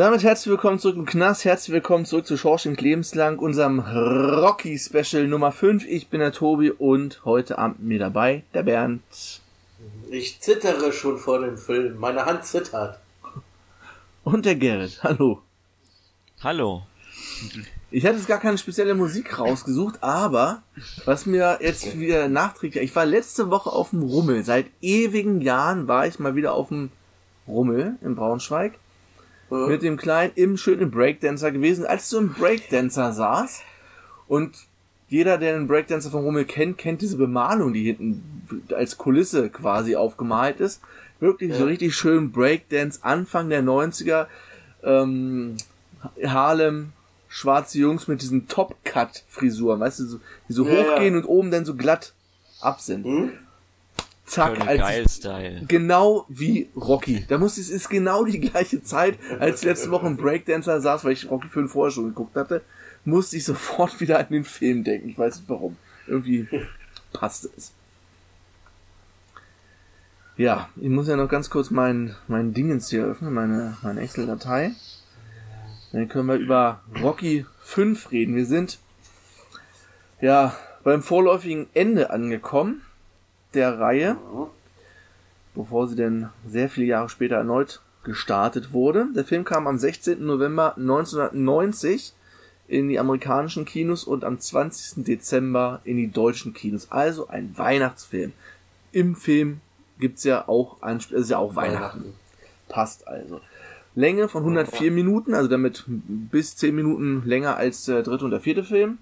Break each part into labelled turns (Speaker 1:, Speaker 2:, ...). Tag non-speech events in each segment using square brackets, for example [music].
Speaker 1: Damit herzlich willkommen zurück im Knast, herzlich willkommen zurück zu Schorsching Lebenslang, unserem Rocky Special Nummer 5. Ich bin der Tobi und heute Abend mir dabei der Bernd.
Speaker 2: Ich zittere schon vor dem Film, meine Hand zittert.
Speaker 1: Und der Gerrit, hallo.
Speaker 3: Hallo.
Speaker 1: Ich hatte jetzt gar keine spezielle Musik rausgesucht, aber was mir jetzt wieder nachträgt, ich war letzte Woche auf dem Rummel. Seit ewigen Jahren war ich mal wieder auf dem Rummel in Braunschweig mit dem Kleinen im schönen Breakdancer gewesen. Als du im Breakdancer saß und jeder, der einen Breakdancer von Rummel kennt, kennt diese Bemalung, die hinten als Kulisse quasi aufgemalt ist. Wirklich ja. so richtig schön Breakdance, Anfang der 90er, ähm, Harlem, schwarze Jungs mit diesen Top-Cut-Frisuren, weißt du, so, die so ja, hochgehen ja. und oben dann so glatt ab sind. Mhm zack, als genau wie Rocky. Da muss es ist genau die gleiche Zeit, als letzte Woche ein Breakdancer saß, weil ich Rocky 5 vorher schon geguckt hatte, musste ich sofort [laughs] wieder an den Film denken. Ich weiß nicht warum. Irgendwie passte es. Ja, ich muss ja noch ganz kurz mein, mein Dingens hier öffnen, meine, meine Excel-Datei. Dann können wir über Rocky 5 reden. Wir sind ja beim vorläufigen Ende angekommen der Reihe, bevor sie denn sehr viele Jahre später erneut gestartet wurde. Der Film kam am 16. November 1990 in die amerikanischen Kinos und am 20. Dezember in die deutschen Kinos. Also ein Weihnachtsfilm. Im Film gibt's ja auch ein, ist ja auch Weihnachten. Weihnachten. Passt also. Länge von 104 Minuten, also damit bis 10 Minuten länger als der dritte und der vierte Film.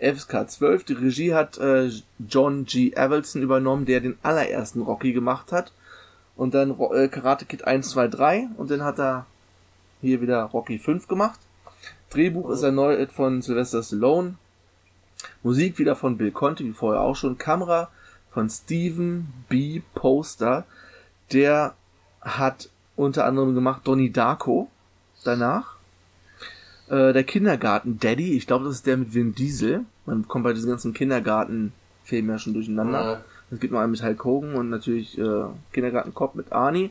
Speaker 1: FSK 12. Die Regie hat äh, John G. Avildsen übernommen, der den allerersten Rocky gemacht hat. Und dann äh, Karate Kid 1, 2, 3. Und dann hat er hier wieder Rocky 5 gemacht. Drehbuch ist erneut von Sylvester Stallone. Musik wieder von Bill Conti, wie vorher auch schon. Kamera von Steven B. Poster. Der hat unter anderem gemacht Donnie Darko danach. Äh, der Kindergarten Daddy, ich glaube, das ist der mit Vin Diesel. Man kommt bei diesen ganzen Kindergarten-Filmen ja schon durcheinander. Es gibt noch einen mit Hulk Hogan und natürlich äh, Kindergarten Cop mit Arnie.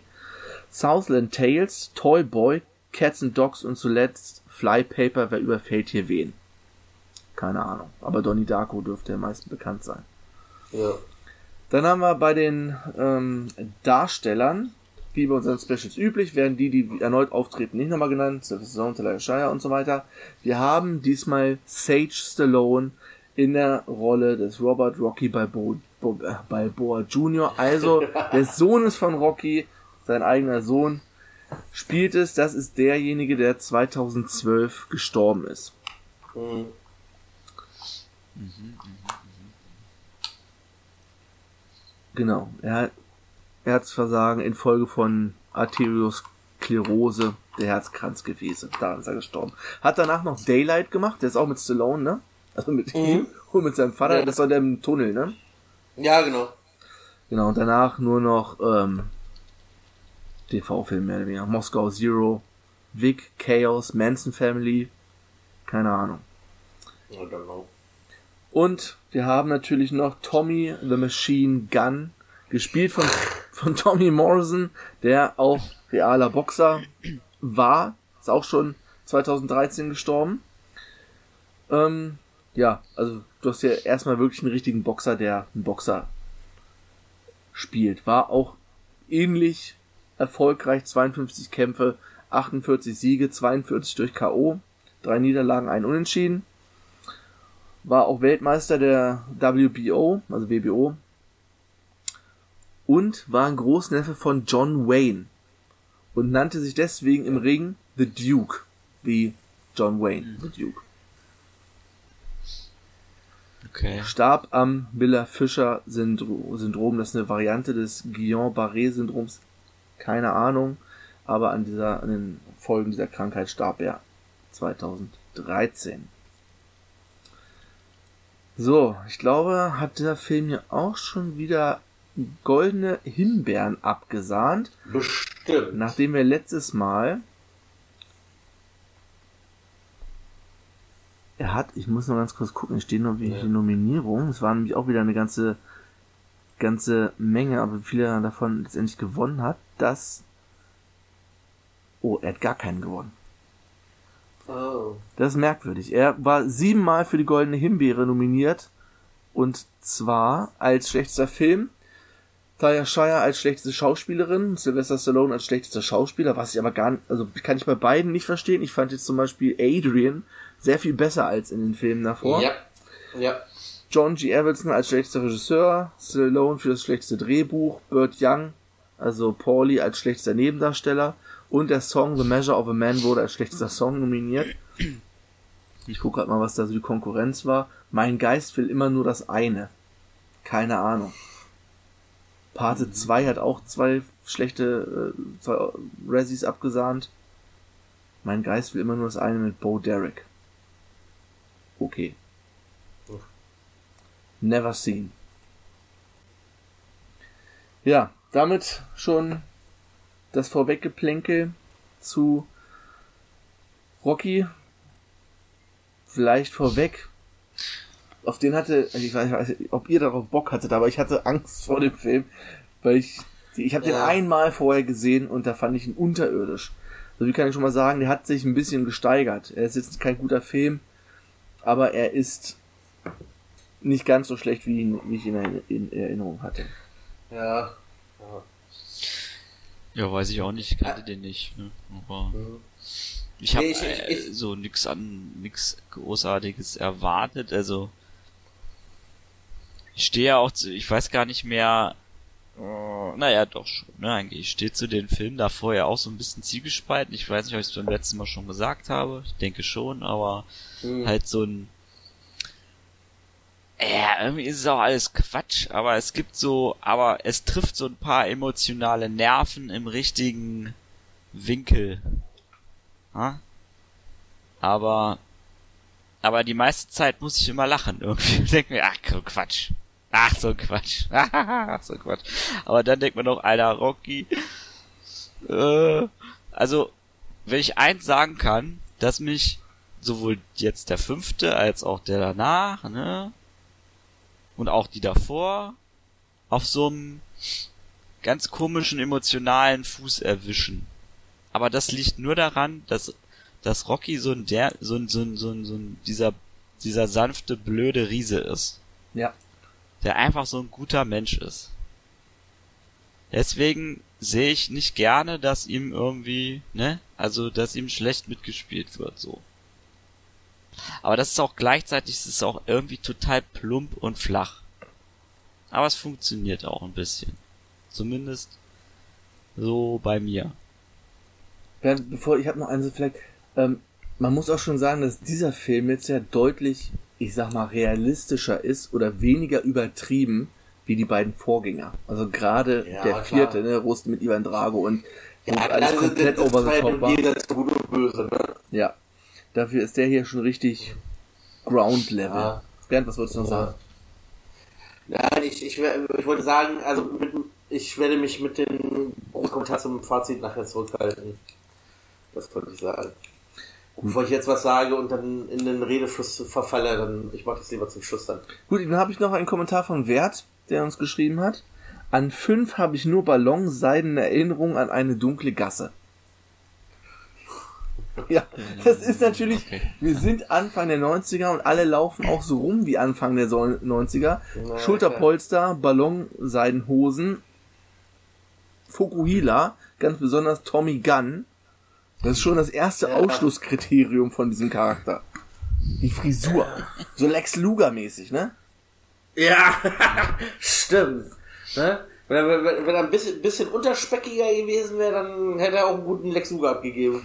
Speaker 1: Southland Tales, Toy Boy, Cats and Dogs und zuletzt Flypaper, wer überfällt hier wen? Keine Ahnung. Aber Donnie Darko dürfte am meisten bekannt sein.
Speaker 2: Ja.
Speaker 1: Dann haben wir bei den ähm, Darstellern wie bei unseren Specials üblich, werden die, die erneut auftreten, nicht nochmal genannt. Sylvester Stallone, Shire und so weiter. Wir haben diesmal Sage Stallone in der Rolle des Robert Rocky Balboa, äh, Balboa Jr., also [laughs] des Sohnes von Rocky, sein eigener Sohn, spielt es. Das ist derjenige, der 2012 gestorben ist. Mhm. Genau. Er Herzversagen infolge von Arteriosklerose der Herzkranzgefäße. Da ist er gestorben. Hat danach noch Daylight gemacht, der ist auch mit Stallone, ne? Also mit mhm. ihm und mit seinem Vater. Ja. Das war der im Tunnel, ne?
Speaker 2: Ja, genau.
Speaker 1: Genau, und danach nur noch ähm, TV-Film mehr oder weniger. Moskau Zero, Vic, Chaos, Manson Family, keine Ahnung.
Speaker 2: I don't know.
Speaker 1: Und wir haben natürlich noch Tommy the Machine Gun, gespielt von von Tommy Morrison, der auch realer Boxer war, ist auch schon 2013 gestorben. Ähm, ja, also du hast ja erstmal wirklich einen richtigen Boxer, der einen Boxer spielt. War auch ähnlich erfolgreich, 52 Kämpfe, 48 Siege, 42 durch K.O., drei Niederlagen, ein Unentschieden. War auch Weltmeister der WBO, also WBO, und war ein Großneffe von John Wayne und nannte sich deswegen im Ring The Duke, wie John Wayne, The Duke.
Speaker 3: Okay.
Speaker 1: Starb am Miller-Fischer-Syndrom. Das ist eine Variante des Guillain-Barré-Syndroms. Keine Ahnung. Aber an dieser, an den Folgen dieser Krankheit starb er 2013. So, ich glaube, hat der Film hier auch schon wieder goldene Himbeeren abgesahnt.
Speaker 2: Bestimmt.
Speaker 1: Nachdem wir letztes Mal er hat, ich muss noch ganz kurz gucken, es stehen noch welche
Speaker 2: Ja.
Speaker 1: Nominierungen. Es waren nämlich auch wieder eine ganze ganze Menge, aber wie viele er davon letztendlich gewonnen hat, das Oh, er hat gar keinen gewonnen.
Speaker 2: Oh.
Speaker 1: Das ist merkwürdig. Er war siebenmal für die Goldene Himbeere nominiert. Und zwar als schlechtester Film, Talia Shire als schlechteste Schauspielerin, Sylvester Stallone als schlechtester Schauspieler, was ich aber gar nicht, also kann ich bei beiden nicht verstehen. Ich fand jetzt zum Beispiel Adrian sehr viel besser als in den Filmen davor.
Speaker 2: Ja. Ja.
Speaker 1: John G. Avildsen als schlechtester Regisseur, Stallone für das schlechteste Drehbuch, Burt Young, also Paulie als schlechtester Nebendarsteller und der Song The Measure of a Man wurde als schlechtester Song nominiert. Ich gucke gerade mal, was da so die Konkurrenz war. Mein Geist will immer nur das eine. Keine Ahnung. Pate 2 hat auch zwei schlechte äh, zwei Razzies abgesahnt. Mein Geist will immer nur das eine mit Bo Derek. Okay. Never seen. Ja, damit schon das Vorweggeplänkel zu Rocky. Vielleicht vorweg. Auf den hatte, also ich weiß, ich weiß nicht, ob ihr darauf Bock hattet, aber ich hatte Angst vor dem Film, weil ich, ich habe den
Speaker 2: Ja.
Speaker 1: einmal vorher gesehen und da fand ich ihn unterirdisch. So wie kann ich schon mal sagen, der hat sich ein bisschen gesteigert. Er ist jetzt kein guter Film, aber er ist nicht ganz so schlecht, wie, ihn, wie ich ihn in, in Erinnerung hatte.
Speaker 2: Ja. ja.
Speaker 3: Ja, weiß ich auch nicht, ich kannte den nicht. Ne? Aber
Speaker 2: Mhm.
Speaker 3: ich habe
Speaker 2: Nee,
Speaker 3: äh, so nix an nix Großartiges erwartet. Also ich stehe ja auch zu, ich weiß gar nicht mehr. Äh, naja, doch schon. Ne, eigentlich ich stehe zu den Filmen davor ja auch so ein bisschen zielgespalten. Ich weiß nicht, ob ich es beim letzten Mal schon gesagt habe. Ich denke schon, aber
Speaker 2: Mhm.
Speaker 3: halt so ein ja, irgendwie ist es auch alles Quatsch, aber es gibt so, aber es trifft so ein paar emotionale Nerven im richtigen Winkel. Ha? Aber, aber die meiste Zeit muss ich immer lachen irgendwie. Ich [laughs] denke mir, ach Quatsch. Ach so Quatsch. [laughs] Ach so Quatsch. Aber dann denkt man doch, alter Rocky. Äh, also, wenn ich eins sagen kann, dass mich sowohl jetzt der fünfte als auch der danach, ne? Und auch die davor auf so einem ganz komischen emotionalen Fuß erwischen. Aber das liegt nur daran, dass, dass Rocky so ein der, so ein, so ein, so ein, so ein, dieser, dieser sanfte, blöde Riese ist.
Speaker 1: Ja.
Speaker 3: Der einfach so ein guter Mensch ist. Deswegen sehe ich nicht gerne, dass ihm irgendwie, ne, also, dass ihm schlecht mitgespielt wird, so. Aber das ist auch gleichzeitig, es ist auch irgendwie total plump und flach. Aber es funktioniert auch ein bisschen. Zumindest so bei mir.
Speaker 1: Bevor ich habe noch eine vielleicht, ähm, man muss auch schon sagen, dass dieser Film jetzt ja deutlich, ich sag mal, realistischer ist oder weniger übertrieben wie die beiden Vorgänger. Also gerade
Speaker 2: Ja,
Speaker 1: der
Speaker 2: klar.
Speaker 1: vierte, ne, Rust mit Ivan Drago und,
Speaker 2: Ja,
Speaker 1: alles
Speaker 2: also,
Speaker 1: komplett
Speaker 2: das,
Speaker 1: over the top war.
Speaker 2: Böse, ne?
Speaker 1: Ja. Dafür ist der hier schon richtig Ground Level.
Speaker 2: Ja.
Speaker 1: Bernd, was wolltest du noch sagen?
Speaker 2: Nein, ich, ich, ich wollte sagen, also mit, ich werde mich mit dem Kommentar zum Fazit nachher zurückhalten. Das wollte ich sagen. Bevor ich jetzt was sage und dann in den Redefluss verfalle, dann ich mache das lieber zum Schluss dann.
Speaker 1: Gut, dann habe ich noch einen Kommentar von Wert, der uns geschrieben hat. An fünf habe ich nur ballonseidene Erinnerungen an eine dunkle Gasse. [laughs] Ja, das ist natürlich,
Speaker 3: Okay.
Speaker 1: wir sind Anfang der 90er und alle laufen auch so rum wie Anfang der so- 90er.
Speaker 2: Na,
Speaker 1: Schulterpolster, Ballonseidenhosen, Fokuhila, ganz besonders Tommy Gunn. Das ist schon das erste
Speaker 2: Ja.
Speaker 1: Ausschlusskriterium von diesem Charakter. Die Frisur. So Lex Luger mäßig, ne?
Speaker 2: Ja, [laughs] stimmt. Ne? Wenn er, wenn, er ein bisschen, bisschen unterspeckiger gewesen wäre, dann hätte er auch einen guten Lex Luger abgegeben.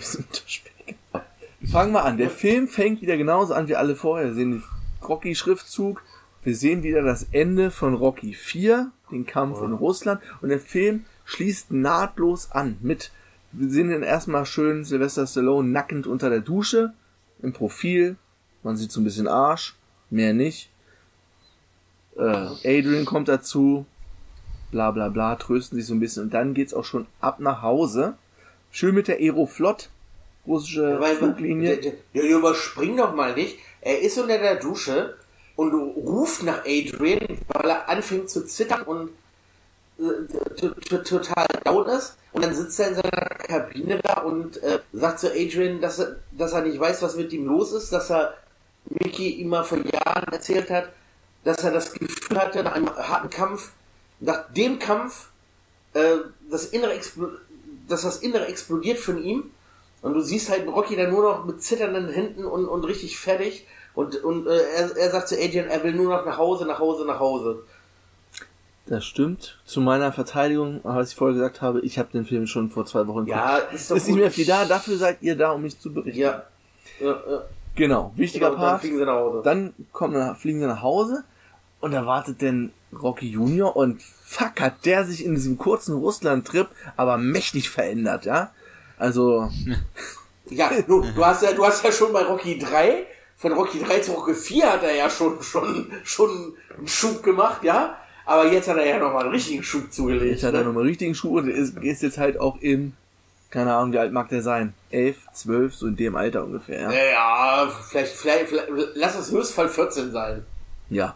Speaker 1: Fangen wir an. Der Film fängt wieder genauso an wie alle vorher. Wir sehen den Rocky-Schriftzug. Wir sehen wieder das Ende von Rocky 4, den Kampf in Russland. Und der Film schließt nahtlos an mit Wir sehen ihn erstmal schön Sylvester Stallone nackend unter der Dusche, im Profil. Man sieht so ein bisschen Arsch, mehr nicht. Äh, Adrian kommt dazu, bla bla bla, trösten sich so ein bisschen und dann geht's auch schon ab nach Hause. Schön mit der Aeroflot, russische
Speaker 2: Weil,
Speaker 1: Fluglinie.
Speaker 2: der, der, der überspring doch mal nicht. Er ist unter der Dusche und ruft nach Adrian, weil er anfängt zu zittern und äh, total down ist. Und dann sitzt er in seiner Kabine da und äh, sagt zu Adrian, dass er, dass er nicht weiß, was mit ihm los ist, dass er Mickey ihm mal vor Jahren erzählt hat, dass er das Gefühl hatte, nach einem harten Kampf, nach dem Kampf, äh, das Innere dass das Innere explodiert von ihm und du siehst halt Rocky dann nur noch mit zitternden Händen und, und richtig fertig. Und, und äh, er, er sagt zu Adrian, er will nur noch nach Hause, nach Hause, nach Hause.
Speaker 1: Das stimmt. Zu meiner Verteidigung, was ich vorher gesagt habe, ich habe den Film schon vor zwei Wochen
Speaker 2: Ja, ist doch
Speaker 1: Ist nicht mehr viel da, dafür seid ihr da, um mich zu berichten.
Speaker 2: Ja. ja, ja.
Speaker 1: Genau, wichtiger
Speaker 2: Genau, dann
Speaker 1: Part.
Speaker 2: fliegen sie nach Hause.
Speaker 1: Dann kommen, wir- fliegen sie nach Hause und da wartet denn Rocky Junior und fuck, hat der sich in diesem kurzen Russland-Trip aber mächtig verändert, ja? Also, [laughs]
Speaker 2: Ja, du, du hast ja, du hast ja schon bei Rocky 3, von Rocky 3 zu Rocky 4 hat er ja schon, schon, schon einen Schub gemacht, ja? Aber jetzt hat er ja nochmal einen richtigen Schub zugelegt.
Speaker 1: jetzt hat er
Speaker 2: ne?
Speaker 1: nochmal einen richtigen Schuh und ist, ist jetzt halt auch in, keine Ahnung, wie alt mag der sein? Elf, zwölf, so in dem Alter ungefähr, ja?
Speaker 2: Ja, vielleicht, vielleicht, vielleicht, lass es Höchstfall 14 sein.
Speaker 1: Ja.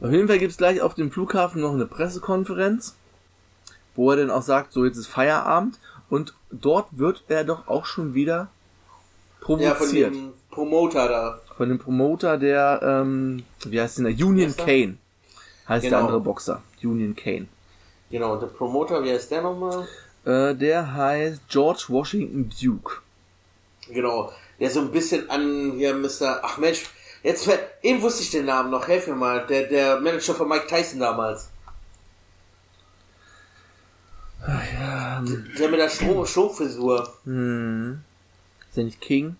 Speaker 1: Auf jeden Fall gibt's gleich auf dem Flughafen noch eine Pressekonferenz, wo er dann auch sagt, so jetzt ist Feierabend und dort wird er doch auch schon wieder
Speaker 2: Ja, von
Speaker 1: provoziert.
Speaker 2: dem Promoter da.
Speaker 1: von dem Promoter der, ähm, wie heißt denn der? Union? Kane. Heißt der
Speaker 2: Genau.
Speaker 1: andere Boxer. Union Kane.
Speaker 2: Genau, und der Promoter, wie heißt der nochmal?
Speaker 1: Äh, der heißt George Washington Duke.
Speaker 2: Genau, der so ein bisschen an hier Mr. Ach Mensch, jetzt fällt- eben wusste ich den Namen noch, helf mir mal. Der, der Manager von Mike Tyson damals.
Speaker 1: Ja, ähm,
Speaker 2: Der mit der Stro- Stromfrisur.
Speaker 1: hm. Ist der nicht King?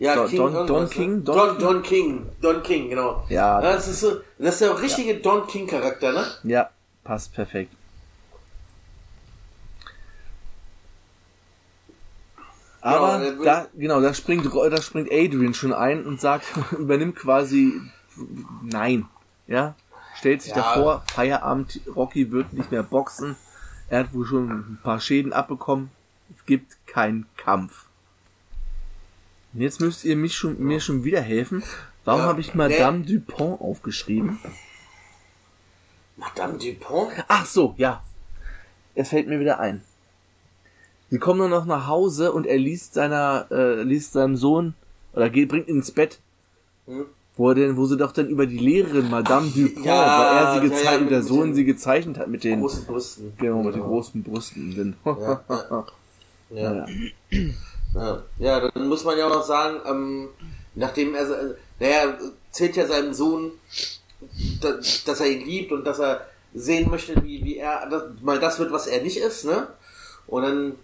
Speaker 2: Ja,
Speaker 1: Don-
Speaker 2: King
Speaker 1: Don- Don
Speaker 2: ne?
Speaker 1: King? Don
Speaker 2: Don,
Speaker 1: King?
Speaker 2: Don King. Don King, genau.
Speaker 1: Ja.
Speaker 2: das ist so, das ist der richtige Don King Charakter, ne?
Speaker 1: Ja, passt perfekt. Aber
Speaker 2: Ja, er will-
Speaker 1: da, genau, da springt, da springt Adrian schon ein und sagt, [laughs] übernimmt quasi, nein, ja, stellt sich
Speaker 2: Ja.
Speaker 1: davor, Feierabend, Rocky wird nicht mehr boxen, er hat wohl schon ein paar Schäden abbekommen, es gibt keinen Kampf. Und jetzt müsst ihr mich schon, mir schon wieder helfen. Warum
Speaker 2: Ja,
Speaker 1: habe ich Madame Dupont aufgeschrieben?
Speaker 2: Madame Dupont?
Speaker 1: Ach so, ja. Es fällt mir wieder ein. Sie kommen nur noch nach Hause und er liest seiner, äh, liest seinem Sohn oder geht, bringt ihn ins Bett,
Speaker 2: Hm?
Speaker 1: wo er denn, wo sie doch dann über die Lehrerin Madame Dupont,
Speaker 2: ja,
Speaker 1: weil er sie
Speaker 2: ja,
Speaker 1: gezeichnet,
Speaker 2: ja, mit-
Speaker 1: der
Speaker 2: mit
Speaker 1: Sohn sie gezeichnet hat mit den,
Speaker 2: Großen Brüsten.
Speaker 1: genau, mit den großen Brüsten.
Speaker 2: Ja, ja. [laughs] Ja. dann muss man ja auch noch sagen, ähm, nachdem er, äh, naja, zählt ja seinem Sohn, dass, dass er ihn liebt und dass er sehen möchte, wie, wie er das, mal das wird, was er nicht ist, ne? Und dann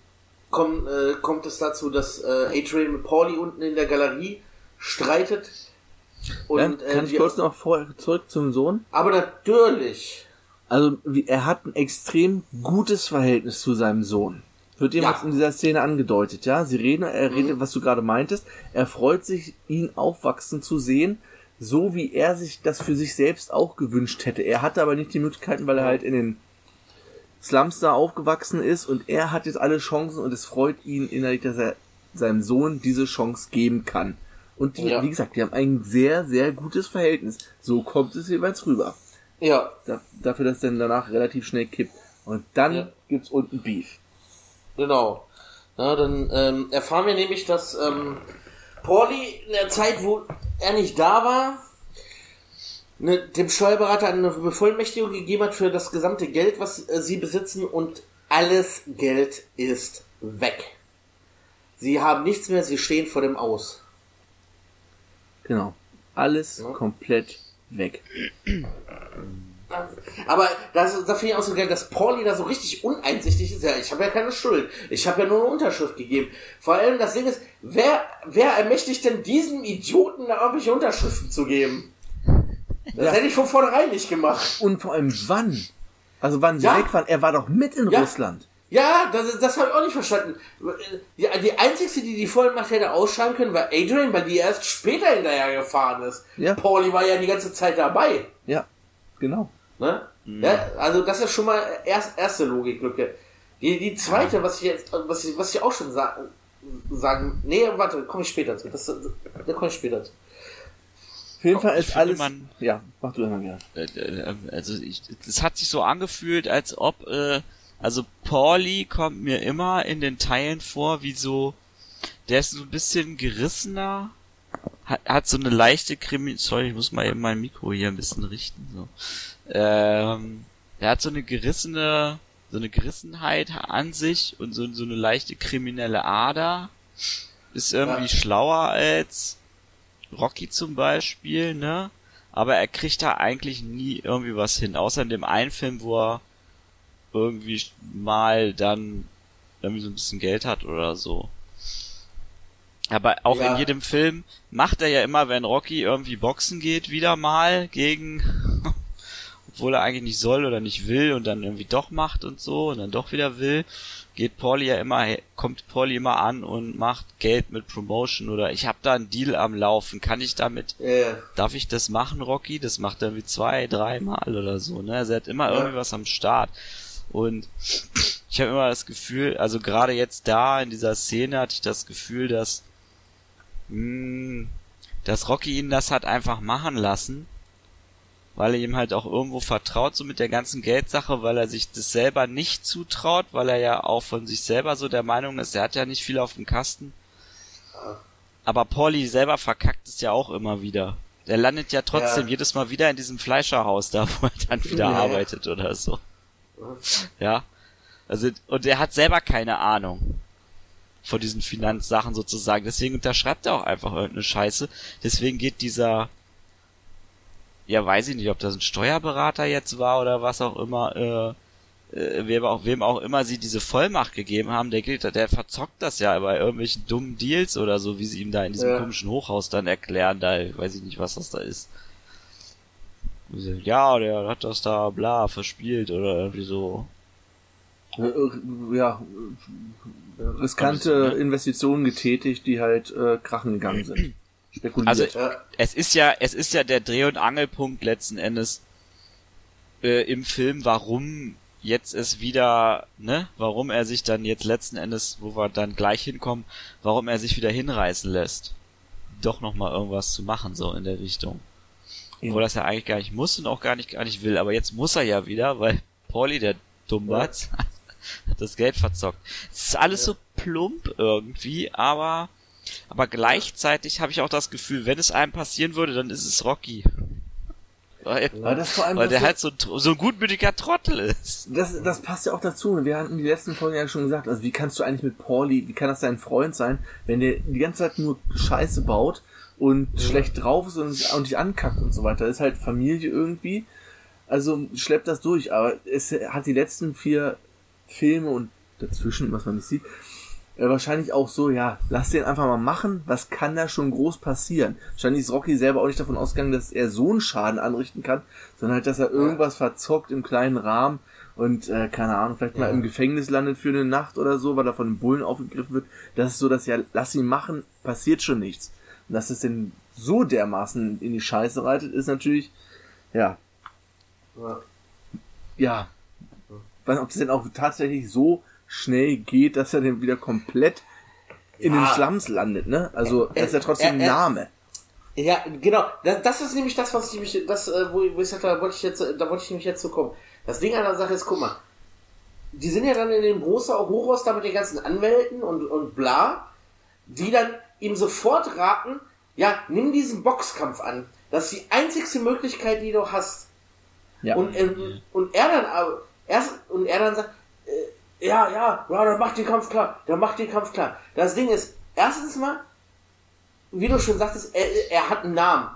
Speaker 2: kommt, äh, kommt es dazu, dass äh, Adrian mit Pauli unten in der Galerie streitet. Und,
Speaker 1: ja,
Speaker 2: äh,
Speaker 1: kann ich
Speaker 2: wir-
Speaker 1: kurz noch vor, zurück zum Sohn?
Speaker 2: aber natürlich,
Speaker 1: Also, wie, er hat ein extrem gutes Verhältnis zu seinem Sohn. Wird jemals
Speaker 2: Ja.
Speaker 1: in dieser Szene angedeutet, ja? Sie reden, er redet, was du gerade meintest. Er freut sich, ihn aufwachsen zu sehen, so wie er sich das für sich selbst auch gewünscht hätte. Er hatte aber nicht die Möglichkeiten, weil er halt in den Slums da aufgewachsen ist und er hat jetzt alle Chancen und es freut ihn innerlich, dass er seinem Sohn diese Chance geben kann. Und die,
Speaker 2: Ja.
Speaker 1: wie gesagt, die haben ein sehr, sehr gutes Verhältnis. So kommt es jeweils rüber.
Speaker 2: ja,
Speaker 1: Da, dafür, dass dann danach relativ schnell kippt. Und dann
Speaker 2: Ja.
Speaker 1: gibt's unten Beef.
Speaker 2: Genau. Na, dann ähm, erfahren wir nämlich, dass ähm, Pauli in der Zeit, wo er nicht da war, ne, dem Steuerberater eine Bevollmächtigung gegeben hat für das gesamte Geld, was äh, sie besitzen und alles Geld ist weg. Sie haben nichts mehr, sie stehen vor dem Aus.
Speaker 1: Genau. Alles
Speaker 2: Ja.
Speaker 1: komplett weg. [clears throat]
Speaker 2: Aber das, da finde ich auch so geil, dass Pauli da so richtig uneinsichtig ist. Ja, ich habe ja keine Schuld. Ich habe ja nur eine Unterschrift gegeben. Vor allem das Ding ist, wer, wer ermächtigt denn diesem Idioten da irgendwelche Unterschriften zu geben? Das
Speaker 1: Ja.
Speaker 2: hätte ich von vornherein nicht gemacht.
Speaker 1: Und vor allem wann? Also wann sie
Speaker 2: Ja.
Speaker 1: weg waren. Er war doch mit in
Speaker 2: Ja.
Speaker 1: Russland.
Speaker 2: Ja, das, das habe ich auch nicht verstanden. Die, die einzige, die die Vollmacht hätte ausschalten können, war Adrian, weil die erst später hinterher gefahren ist.
Speaker 1: Ja.
Speaker 2: Pauli war ja die ganze Zeit dabei.
Speaker 1: Ja, genau.
Speaker 2: Ne? Ja, also das ist schon mal erst, erste Logiklücke. Die, die zweite, was ich jetzt, was ich, was ich auch schon sagen, sagen, nee, warte, komme ich später zu. Das, da komme ich später zu.
Speaker 1: Auf jeden Fall ist alles.
Speaker 3: man-
Speaker 1: ja, mach du immer gerne.
Speaker 3: Äh, äh, also ich, es hat sich so angefühlt, als ob, äh, also Pauli kommt mir immer in den Teilen vor, wie so, der ist so ein bisschen gerissener, hat, hat so eine leichte Krimi, sorry, ich muss mal eben mein Mikro hier ein bisschen richten, so. Ähm, der hat so eine gerissene, so eine Gerissenheit an sich und so, so eine leichte kriminelle Ader, ist irgendwie
Speaker 2: Ja.
Speaker 3: schlauer als Rocky zum Beispiel, ne? Aber er kriegt da eigentlich nie irgendwie was hin. Außer in dem einen Film, wo er irgendwie mal dann irgendwie so ein bisschen Geld hat oder so. Aber auch
Speaker 2: Ja.
Speaker 3: in jedem Film macht er ja immer, wenn Rocky irgendwie boxen geht, wieder mal gegen, [laughs] obwohl er eigentlich nicht soll oder nicht will und dann irgendwie doch macht und so und dann doch wieder will, geht Pauli ja immer, kommt Pauli immer an und macht Geld mit Promotion oder ich habe da einen Deal am Laufen, kann ich damit
Speaker 2: Äh,
Speaker 3: darf ich das machen, Rocky? Das macht er irgendwie zwei, dreimal oder so, ne? Also er hat immer
Speaker 2: Ja.
Speaker 3: irgendwie was am Start. Und [sniffs] ich habe immer das Gefühl, also gerade jetzt da in dieser Szene hatte ich das Gefühl, dass, mh, dass Rocky ihn das hat einfach machen lassen, weil er ihm halt auch irgendwo vertraut, so mit der ganzen Geldsache, weil er sich das selber nicht zutraut, weil er ja auch von sich selber so der Meinung ist, er hat ja nicht viel auf dem Kasten. Aber Pauli selber verkackt es ja auch immer wieder. Der landet ja trotzdem
Speaker 2: Ja.
Speaker 3: jedes Mal wieder in diesem Fleischerhaus da, wo er dann wieder
Speaker 2: Ja.
Speaker 3: arbeitet oder so. Ja. Also, und er hat selber keine Ahnung von diesen Finanzsachen sozusagen. Deswegen unterschreibt er auch einfach irgendeine Scheiße. Deswegen geht dieser, ja, weiß ich nicht, ob das ein Steuerberater jetzt war oder was auch immer, äh, äh, wem auch, wem auch immer sie diese Vollmacht gegeben haben, der gilt, der verzockt das ja bei irgendwelchen dummen Deals oder so, wie sie ihm da in diesem
Speaker 2: Ja.
Speaker 3: komischen Hochhaus dann erklären, da weiß ich nicht, was das da ist. Ja, der hat das da bla verspielt oder irgendwie so.
Speaker 1: Äh, äh, Ja, riskante Investitionen getätigt, die halt äh, krachen gegangen sind. Spekuliert.
Speaker 3: Also
Speaker 2: ja,
Speaker 3: es ist ja, es ist ja der Dreh- und Angelpunkt letzten Endes äh, im Film, warum jetzt es wieder, ne, warum er sich dann jetzt letzten Endes, wo wir dann gleich hinkommen, warum er sich wieder hinreißen lässt, doch nochmal irgendwas zu machen, so in der Richtung.
Speaker 1: Ja.
Speaker 3: Obwohl das ja eigentlich gar nicht muss und auch gar nicht, gar nicht will, aber jetzt muss er ja wieder, weil Pauli, der Dummbatz, hat das Geld verzockt. Es ist alles so plump irgendwie, aber aber gleichzeitig habe ich auch das Gefühl, wenn es einem passieren würde, dann ist es Rocky. Weil,
Speaker 1: allem
Speaker 3: weil der halt so, so ein gutmütiger Trottel ist.
Speaker 1: Das, das passt ja auch dazu. Wir hatten die letzten Folgen ja schon gesagt, also wie kannst du eigentlich mit Pauli, wie kann das dein Freund sein, wenn der die ganze Zeit nur Scheiße baut und schlecht drauf ist und, und dich ankackt und so weiter. Das ist halt Familie irgendwie. Also schleppt das durch, aber es hat die letzten vier Filme und dazwischen, was man nicht sieht, äh, wahrscheinlich auch so, ja, lass den einfach mal machen, was kann da schon groß passieren? Wahrscheinlich ist Rocky selber auch nicht davon ausgegangen, dass er so einen Schaden anrichten kann, sondern halt, dass er irgendwas verzockt im kleinen Rahmen und, äh, keine Ahnung, vielleicht mal
Speaker 2: Ja.
Speaker 1: im Gefängnis landet für eine Nacht oder so, weil er von den Bullen aufgegriffen wird. Das ist so, dass ja, lass ihn machen, passiert schon nichts. Und dass es denn so dermaßen in die Scheiße reitet, ist natürlich, ja,
Speaker 2: ja.
Speaker 1: Ob es denn auch tatsächlich so schnell geht, dass er dann wieder komplett in den
Speaker 2: Ja.
Speaker 1: Slums landet, ne? Also, er ist ja trotzdem ein
Speaker 2: Äh, äh, äh,
Speaker 1: Name.
Speaker 2: Ja, genau. Das, das ist nämlich das, was ich mich, das, äh, wo, wo ich sagte, da wollte ich jetzt, da wollte ich nämlich jetzt zu kommen. Das Ding an der Sache ist, guck mal, die sind ja dann in dem großen Hochhaus da mit den ganzen Anwälten und, und bla, die dann ihm sofort raten, ja, nimm diesen Boxkampf an. Das ist die einzigste Möglichkeit, die du hast.
Speaker 1: Ja.
Speaker 2: Und, ähm, und er dann aber, erst, und er dann sagt, äh, ja, ja, ja, dann macht den Kampf klar, dann macht den Kampf klar. Das Ding ist, erstens mal, wie du schon sagtest, er, er hat einen Namen.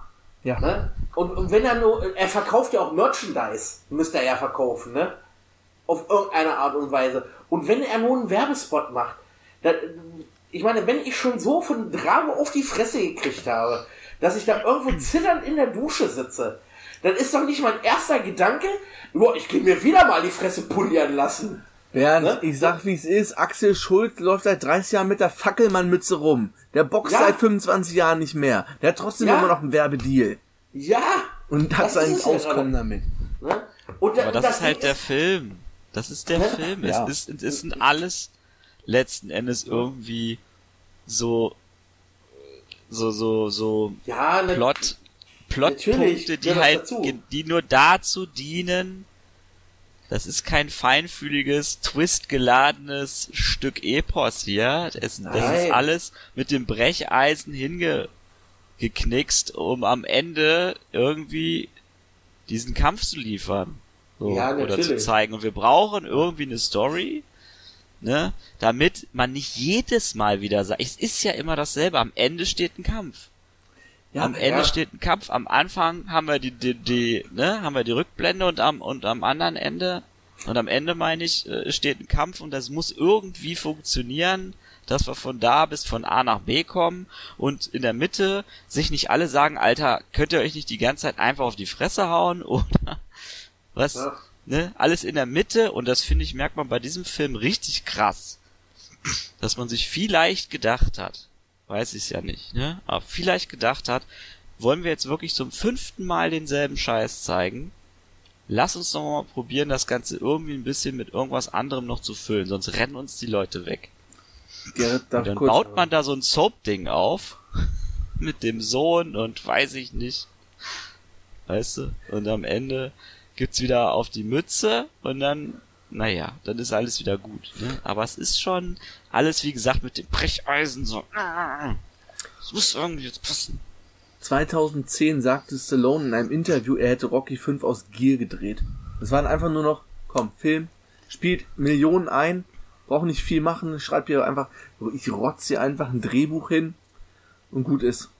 Speaker 1: ja.
Speaker 2: Ne? Und, und wenn er nur, er verkauft ja auch Merchandise, müsste er ja verkaufen, ne? Auf irgendeine Art und Weise. Und wenn er nur einen Werbespot macht, dann, ich meine, wenn ich schon so von Drago auf die Fresse gekriegt habe, dass ich da irgendwo zitternd in der Dusche sitze, dann ist doch nicht mein erster Gedanke, boah, ich will mir wieder mal die Fresse polieren lassen.
Speaker 1: Bernd,
Speaker 2: Ne?
Speaker 1: ich sag wie es ist, Axel Schulz läuft seit 30 Jahren mit der Fackelmann-Mütze rum. Der boxt
Speaker 2: Ja.
Speaker 1: seit 25 Jahren nicht mehr. Der hat trotzdem
Speaker 2: Ja.
Speaker 1: immer noch einen Werbedeal.
Speaker 2: Ja!
Speaker 1: Und hat
Speaker 2: Das
Speaker 1: sein
Speaker 2: ist ja
Speaker 1: Auskommen
Speaker 2: gerade.
Speaker 1: damit.
Speaker 2: Ne? Und, da-
Speaker 3: Aber das,
Speaker 2: das
Speaker 3: ist halt
Speaker 2: Ding
Speaker 3: der Film. Das ist der
Speaker 2: Ja.
Speaker 3: Film.
Speaker 1: Ja.
Speaker 3: Es, ist, es sind alles letzten Endes irgendwie so so so so
Speaker 2: Ja, ne,
Speaker 3: Plot Plotpunkte, die halt die nur dazu dienen. Das ist kein feinfühliges, twistgeladenes Stück Epos hier. Das, das ist alles mit dem Brecheisen hingeknickst, um am Ende irgendwie diesen Kampf zu liefern. So,
Speaker 2: Ja,
Speaker 3: oder zu zeigen. Und wir brauchen irgendwie eine Story, ne, damit man nicht jedes Mal wieder sagt, es ist ja immer dasselbe, am Ende steht ein Kampf.
Speaker 1: Ja,
Speaker 3: am Ende
Speaker 2: ja.
Speaker 3: steht ein Kampf, am Anfang haben wir die, die, die, ne, haben wir die Rückblende und am, und am anderen Ende, und am Ende meine ich, äh, steht ein Kampf und das muss irgendwie funktionieren, dass wir von da bis von A nach B kommen und in der Mitte sich nicht alle sagen, Alter, könnt ihr euch nicht die ganze Zeit einfach auf die Fresse hauen [laughs] oder was?
Speaker 2: Ja.
Speaker 3: Ne? Alles in der Mitte und das finde ich, merkt man bei diesem Film richtig krass. Dass man sich vielleicht gedacht hat, weiß ich ja nicht, ne? Aber vielleicht gedacht hat, wollen wir jetzt wirklich zum fünften Mal denselben Scheiß zeigen? Lass uns doch mal probieren, das Ganze irgendwie ein bisschen mit irgendwas anderem noch zu füllen, sonst rennen uns die Leute weg.
Speaker 1: Gerrit, darf
Speaker 3: Und dann
Speaker 1: kurz,
Speaker 3: baut man da so ein Soap-Ding auf [laughs] mit dem Sohn und weiß ich nicht. Weißt du? Und am Ende gibt's wieder auf die Mütze und dann, naja, dann ist alles wieder gut. Ne? Aber es ist schon alles, wie gesagt, mit dem Brecheisen so. Es muss irgendwie jetzt passen.
Speaker 1: 2010 sagte Stallone in einem Interview, er hätte Rocky 5 aus Gier gedreht. Es waren einfach nur noch, komm, Film, spielt Millionen ein, braucht nicht viel machen, schreibt hier einfach, ich rotze hier einfach ein Drehbuch hin und gut ist.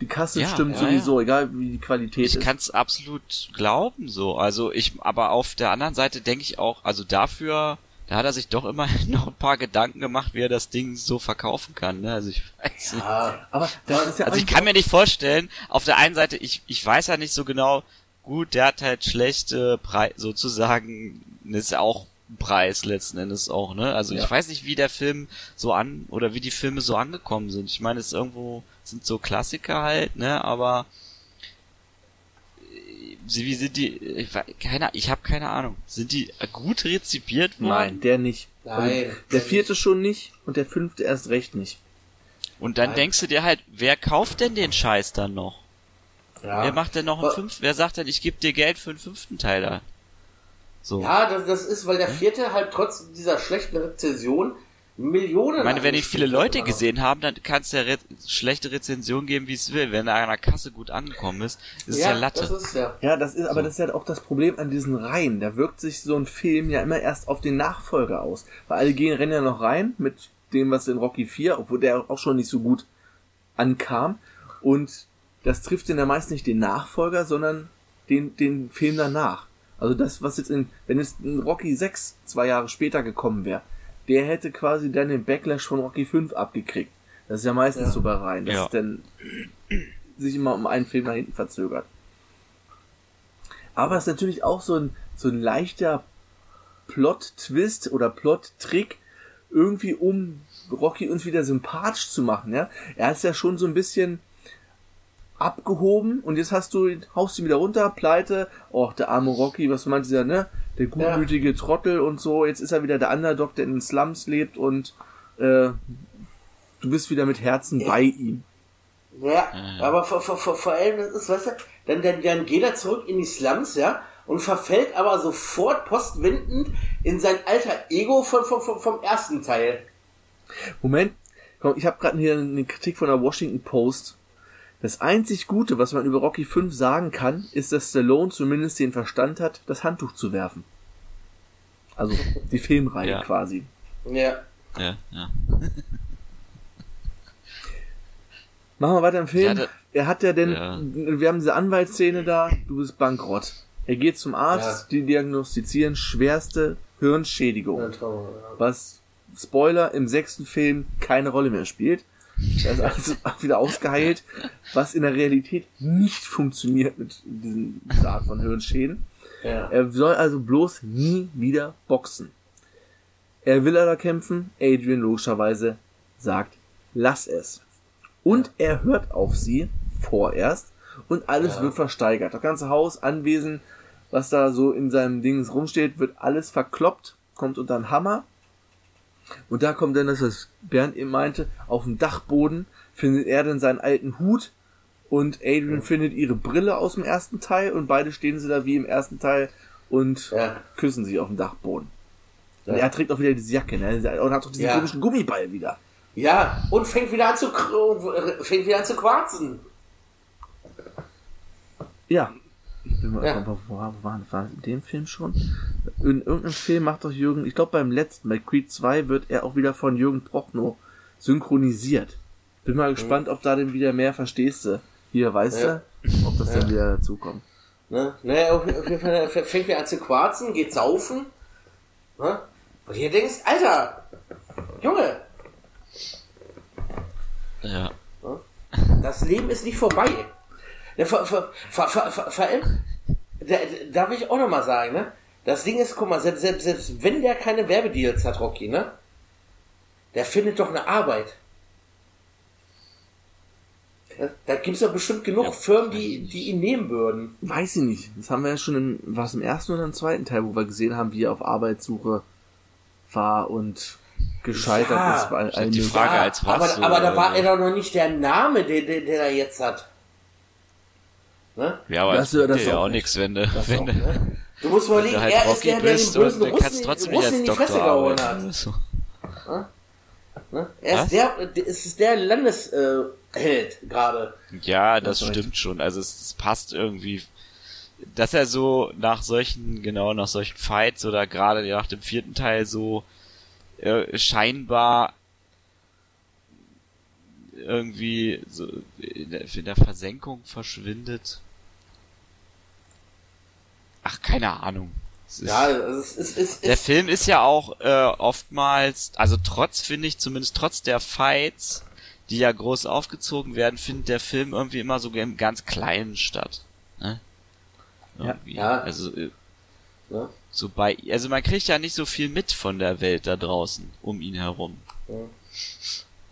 Speaker 1: Die Kasse
Speaker 3: Ja,
Speaker 1: stimmt
Speaker 3: ja,
Speaker 1: sowieso, egal wie die Qualität
Speaker 3: Ich
Speaker 1: ist.
Speaker 3: kann es absolut glauben so. Also ich, aber auf der anderen Seite denke ich auch, also dafür, da hat er sich doch immer [laughs] noch ein paar Gedanken gemacht, wie er das Ding so verkaufen kann. Ne? Also ich weiß nicht.
Speaker 2: Ja,
Speaker 1: Aber das ist ja
Speaker 3: Also ich kann mir nicht vorstellen, auf der einen Seite, ich, ich weiß ja nicht so genau, gut, der hat halt schlechte Preis, sozusagen, ist ja auch Preis letzten Endes auch, ne? Also
Speaker 1: Ja.
Speaker 3: ich weiß nicht, wie der Film so an, oder wie die Filme so angekommen sind. Ich meine, es ist irgendwo, sind so Klassiker halt, ne? Aber, äh, sie, wie sind die, ich, wei- keine, ich habe keine Ahnung. Sind die gut rezipiert worden?
Speaker 1: Nein, der nicht.
Speaker 2: Nein,
Speaker 1: Also
Speaker 2: der
Speaker 1: vierte schon nicht und der fünfte erst recht nicht.
Speaker 3: Und dann
Speaker 2: Nein.
Speaker 3: denkst du dir halt, wer kauft denn den Scheiß dann noch?
Speaker 2: ja.
Speaker 3: Wer macht denn noch einen
Speaker 2: Aber-
Speaker 3: fünf? Wer sagt denn, ich gebe dir Geld für einen fünften Teil da? So.
Speaker 2: Ja, das, das ist, weil der vierte halt trotz dieser schlechten Rezension Millionen.
Speaker 3: ich meine, wenn ihn viele Leute gesehen haben, dann kann es ja re schlechte Rezension geben, wie es will. Wenn er an der Kasse gut angekommen ist, ist es ja,
Speaker 2: Ja,
Speaker 3: Latte.
Speaker 2: das ist ja.
Speaker 1: Ja, das ist, aber
Speaker 3: So.
Speaker 1: das ist ja auch das Problem an diesen Reihen. Da wirkt sich so ein Film ja immer erst auf den Nachfolger aus. Weil alle gehen, rennen ja noch rein mit dem, was in Rocky 4, obwohl der auch schon nicht so gut ankam. Und das trifft dann ja meist nicht den Nachfolger, sondern den, den Film danach. Also das, was jetzt in, wenn es in Rocky 6 zwei Jahre später gekommen wäre, der hätte quasi dann den Backlash von Rocky 5 abgekriegt. Das ist ja meistens
Speaker 2: Ja.
Speaker 1: so bei Reihen, dass
Speaker 3: Ja.
Speaker 1: es dann sich immer um einen Film nach hinten verzögert. Aber es ist natürlich auch so ein, so ein leichter Plot-Twist oder Plot-Trick, irgendwie um Rocky uns wieder sympathisch zu machen, ja. Er ist ja schon so ein bisschen abgehoben und jetzt hast du, haust ihn wieder runter, pleite, oh, der arme Rocky, was meinst du ja, ne? Der gutmütige Trottel und so, jetzt ist er wieder der Underdog, der in den Slums lebt und äh, du bist wieder mit Herzen bei ihm.
Speaker 2: Ja, aber vor, vor, vor, vor allem, das ist, weißt du, dann, dann, dann geht er zurück in die Slums, ja, und verfällt aber sofort postwendend in sein alter Ego vom, vom, vom, vom ersten Teil.
Speaker 1: Moment, komm, ich habe gerade hier eine Kritik von der Washington Post. Das einzig Gute, was man über Rocky 5 sagen kann, ist, dass Stallone zumindest den Verstand hat, das Handtuch zu werfen. Also die Filmreihe
Speaker 3: Ja.
Speaker 1: quasi.
Speaker 2: Ja.
Speaker 3: Ja, ja.
Speaker 1: Machen wir weiter im Film.
Speaker 3: Ja, da-
Speaker 1: er hat ja denn,
Speaker 3: Ja.
Speaker 1: wir haben diese Anwaltsszene da, du bist bankrott. Er geht zum Arzt, die diagnostizieren schwerste Hirnschädigung. was Spoiler im sechsten Film keine Rolle mehr spielt. [laughs] Ist alles wieder ausgeheilt, was in der Realität nicht funktioniert mit diesen, dieser Art von Hirnschäden.
Speaker 2: Ja.
Speaker 1: Er soll also bloß nie wieder boxen. Er will aber kämpfen. Adrian logischerweise sagt, lass es. Und er hört auf sie vorerst und alles
Speaker 2: Ja.
Speaker 1: wird versteigert. Das ganze Haus, Anwesen, was da so in seinem Dings rumsteht, wird alles verkloppt, kommt unter den Hammer. Und da kommt dann das, was Bernd eben meinte, auf dem Dachboden findet er dann seinen alten Hut und Adrian findet ihre Brille aus dem ersten Teil und beide stehen sie da wie im ersten Teil und
Speaker 2: Ja.
Speaker 1: küssen sich auf dem Dachboden. Und
Speaker 2: Ja.
Speaker 1: er trägt auch wieder diese Jacke, ne? Und hat auch diesen
Speaker 2: Ja.
Speaker 1: komischen Gummiball wieder.
Speaker 2: Ja, und fängt wieder an zu, fängt wieder an zu quarzen.
Speaker 1: Ja. Ich bin mal,
Speaker 2: Ja.
Speaker 1: wo, wo, wo war, war das in dem Film schon? In irgendeinem Film macht doch Jürgen, ich glaube beim letzten, bei Creed 2 wird er auch wieder von Jürgen Prochnow synchronisiert. Bin mal gespannt, ob da denn wieder mehr verstehst du. Hier, weißt
Speaker 2: Ja.
Speaker 1: du, ob das
Speaker 2: Ja.
Speaker 1: dann wieder dazu kommt.
Speaker 2: Ne? Ne, auf, auf jeden Fall er fängt wieder an zu quarzen, geht saufen. Ne? Und ihr denkst, Alter, Junge,
Speaker 3: Ja.
Speaker 2: das Leben ist nicht vorbei. Ne, vor, vor, vor, vor, vor, vor allem, da, da will ich auch nochmal sagen, ne? Das Ding ist, guck mal, selbst, selbst, selbst wenn der keine Werbedeals hat, Rocky, ne? Der findet doch eine Arbeit. Ja, Da gibt's doch bestimmt genug
Speaker 3: Ja,
Speaker 2: Firmen, die, die ihn nehmen würden.
Speaker 1: Weiß ich nicht. Das haben wir ja schon im, was im ersten oder im zweiten Teil, wo wir gesehen haben, wie er auf Arbeitssuche war und gescheitert
Speaker 2: Ja.
Speaker 1: ist bei allen
Speaker 3: die Frage, als was
Speaker 2: aber,
Speaker 3: so,
Speaker 2: aber da war
Speaker 3: also.
Speaker 2: er doch noch nicht der Name, den, den, den er jetzt hat. Ne?
Speaker 3: Ja, aber
Speaker 1: Das-
Speaker 3: das, das ja
Speaker 1: auch
Speaker 3: auch
Speaker 1: nicht.
Speaker 3: nichts, wenn du, wenn
Speaker 1: auch,
Speaker 3: du,
Speaker 2: Ne? Du musst überlegen,
Speaker 3: wenn du halt
Speaker 2: er ist der, der den
Speaker 3: bist
Speaker 2: bösen Russen,
Speaker 3: kannst trotzdem
Speaker 2: Russen
Speaker 3: nicht
Speaker 2: in die Fresse gehauen hat.
Speaker 3: So.
Speaker 2: Ne? Er
Speaker 3: Was?
Speaker 2: ist der, ist der Landesheld äh, gerade.
Speaker 3: Ja, das stimmt schon. Also es, es passt irgendwie, dass er so nach solchen, genau, nach solchen Fights oder gerade nach dem vierten Teil so äh, scheinbar irgendwie so in der, in der Versenkung verschwindet. Ach, keine Ahnung. Es ist-
Speaker 2: Ja, es ist, es ist,
Speaker 3: der Film ist ja auch äh, oftmals, also trotz, finde ich, zumindest trotz der Fights, die ja groß aufgezogen werden, findet der Film irgendwie immer so im ganz Kleinen statt. Ne? Irgendwie.
Speaker 2: Ja.
Speaker 3: Also äh,
Speaker 2: ne?
Speaker 3: so bei, also man kriegt ja nicht so viel mit von der Welt da draußen um ihn herum.
Speaker 2: Ja.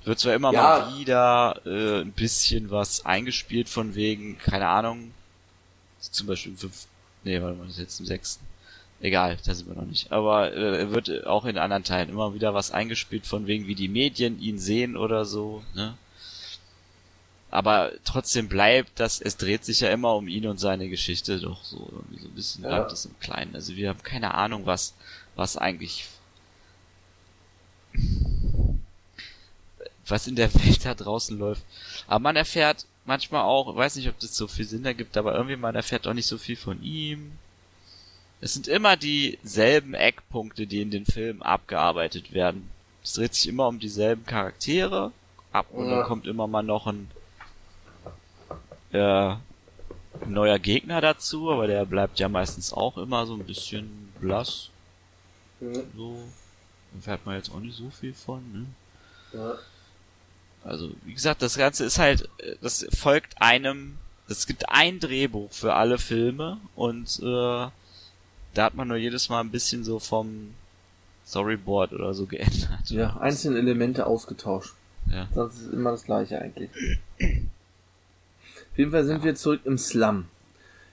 Speaker 3: Wird zwar immer
Speaker 2: Ja.
Speaker 3: mal wieder äh, ein bisschen was eingespielt von wegen, keine Ahnung, zum Beispiel nee, warte mal, das ist jetzt im sechsten. Egal, da sind wir noch nicht. Aber äh, wird auch in anderen Teilen immer wieder was eingespielt von wegen, wie die Medien ihn sehen oder so, ne? Aber trotzdem bleibt das, es dreht sich ja immer um ihn und seine Geschichte doch so irgendwie so ein bisschen
Speaker 2: Ja.
Speaker 3: bleibt es im Kleinen. Also wir haben keine Ahnung, was, was eigentlich was in der Welt da draußen läuft. Aber man erfährt manchmal auch, weiß nicht, ob das so viel Sinn ergibt, aber irgendwie man erfährt auch nicht so viel von ihm. Es sind immer dieselben Eckpunkte, die in den Filmen abgearbeitet werden. Es dreht sich immer um dieselben Charaktere ab und
Speaker 2: Ja.
Speaker 3: dann kommt immer mal noch ein, äh, neuer Gegner dazu, aber der bleibt ja meistens auch immer so ein bisschen blass.
Speaker 2: Mhm.
Speaker 3: So. Da fährt man jetzt auch nicht so viel von, ne?
Speaker 2: Ja.
Speaker 3: Also, wie gesagt, das Ganze ist halt, äh, das folgt einem, es gibt ein Drehbuch für alle Filme und äh, da hat man nur jedes Mal ein bisschen so vom Storyboard oder so [laughs] geändert.
Speaker 1: Ja, einzelne Elemente ausgetauscht.
Speaker 3: Ja.
Speaker 1: Sonst ist es immer das gleiche eigentlich. Auf jeden Fall sind wir zurück im Slum.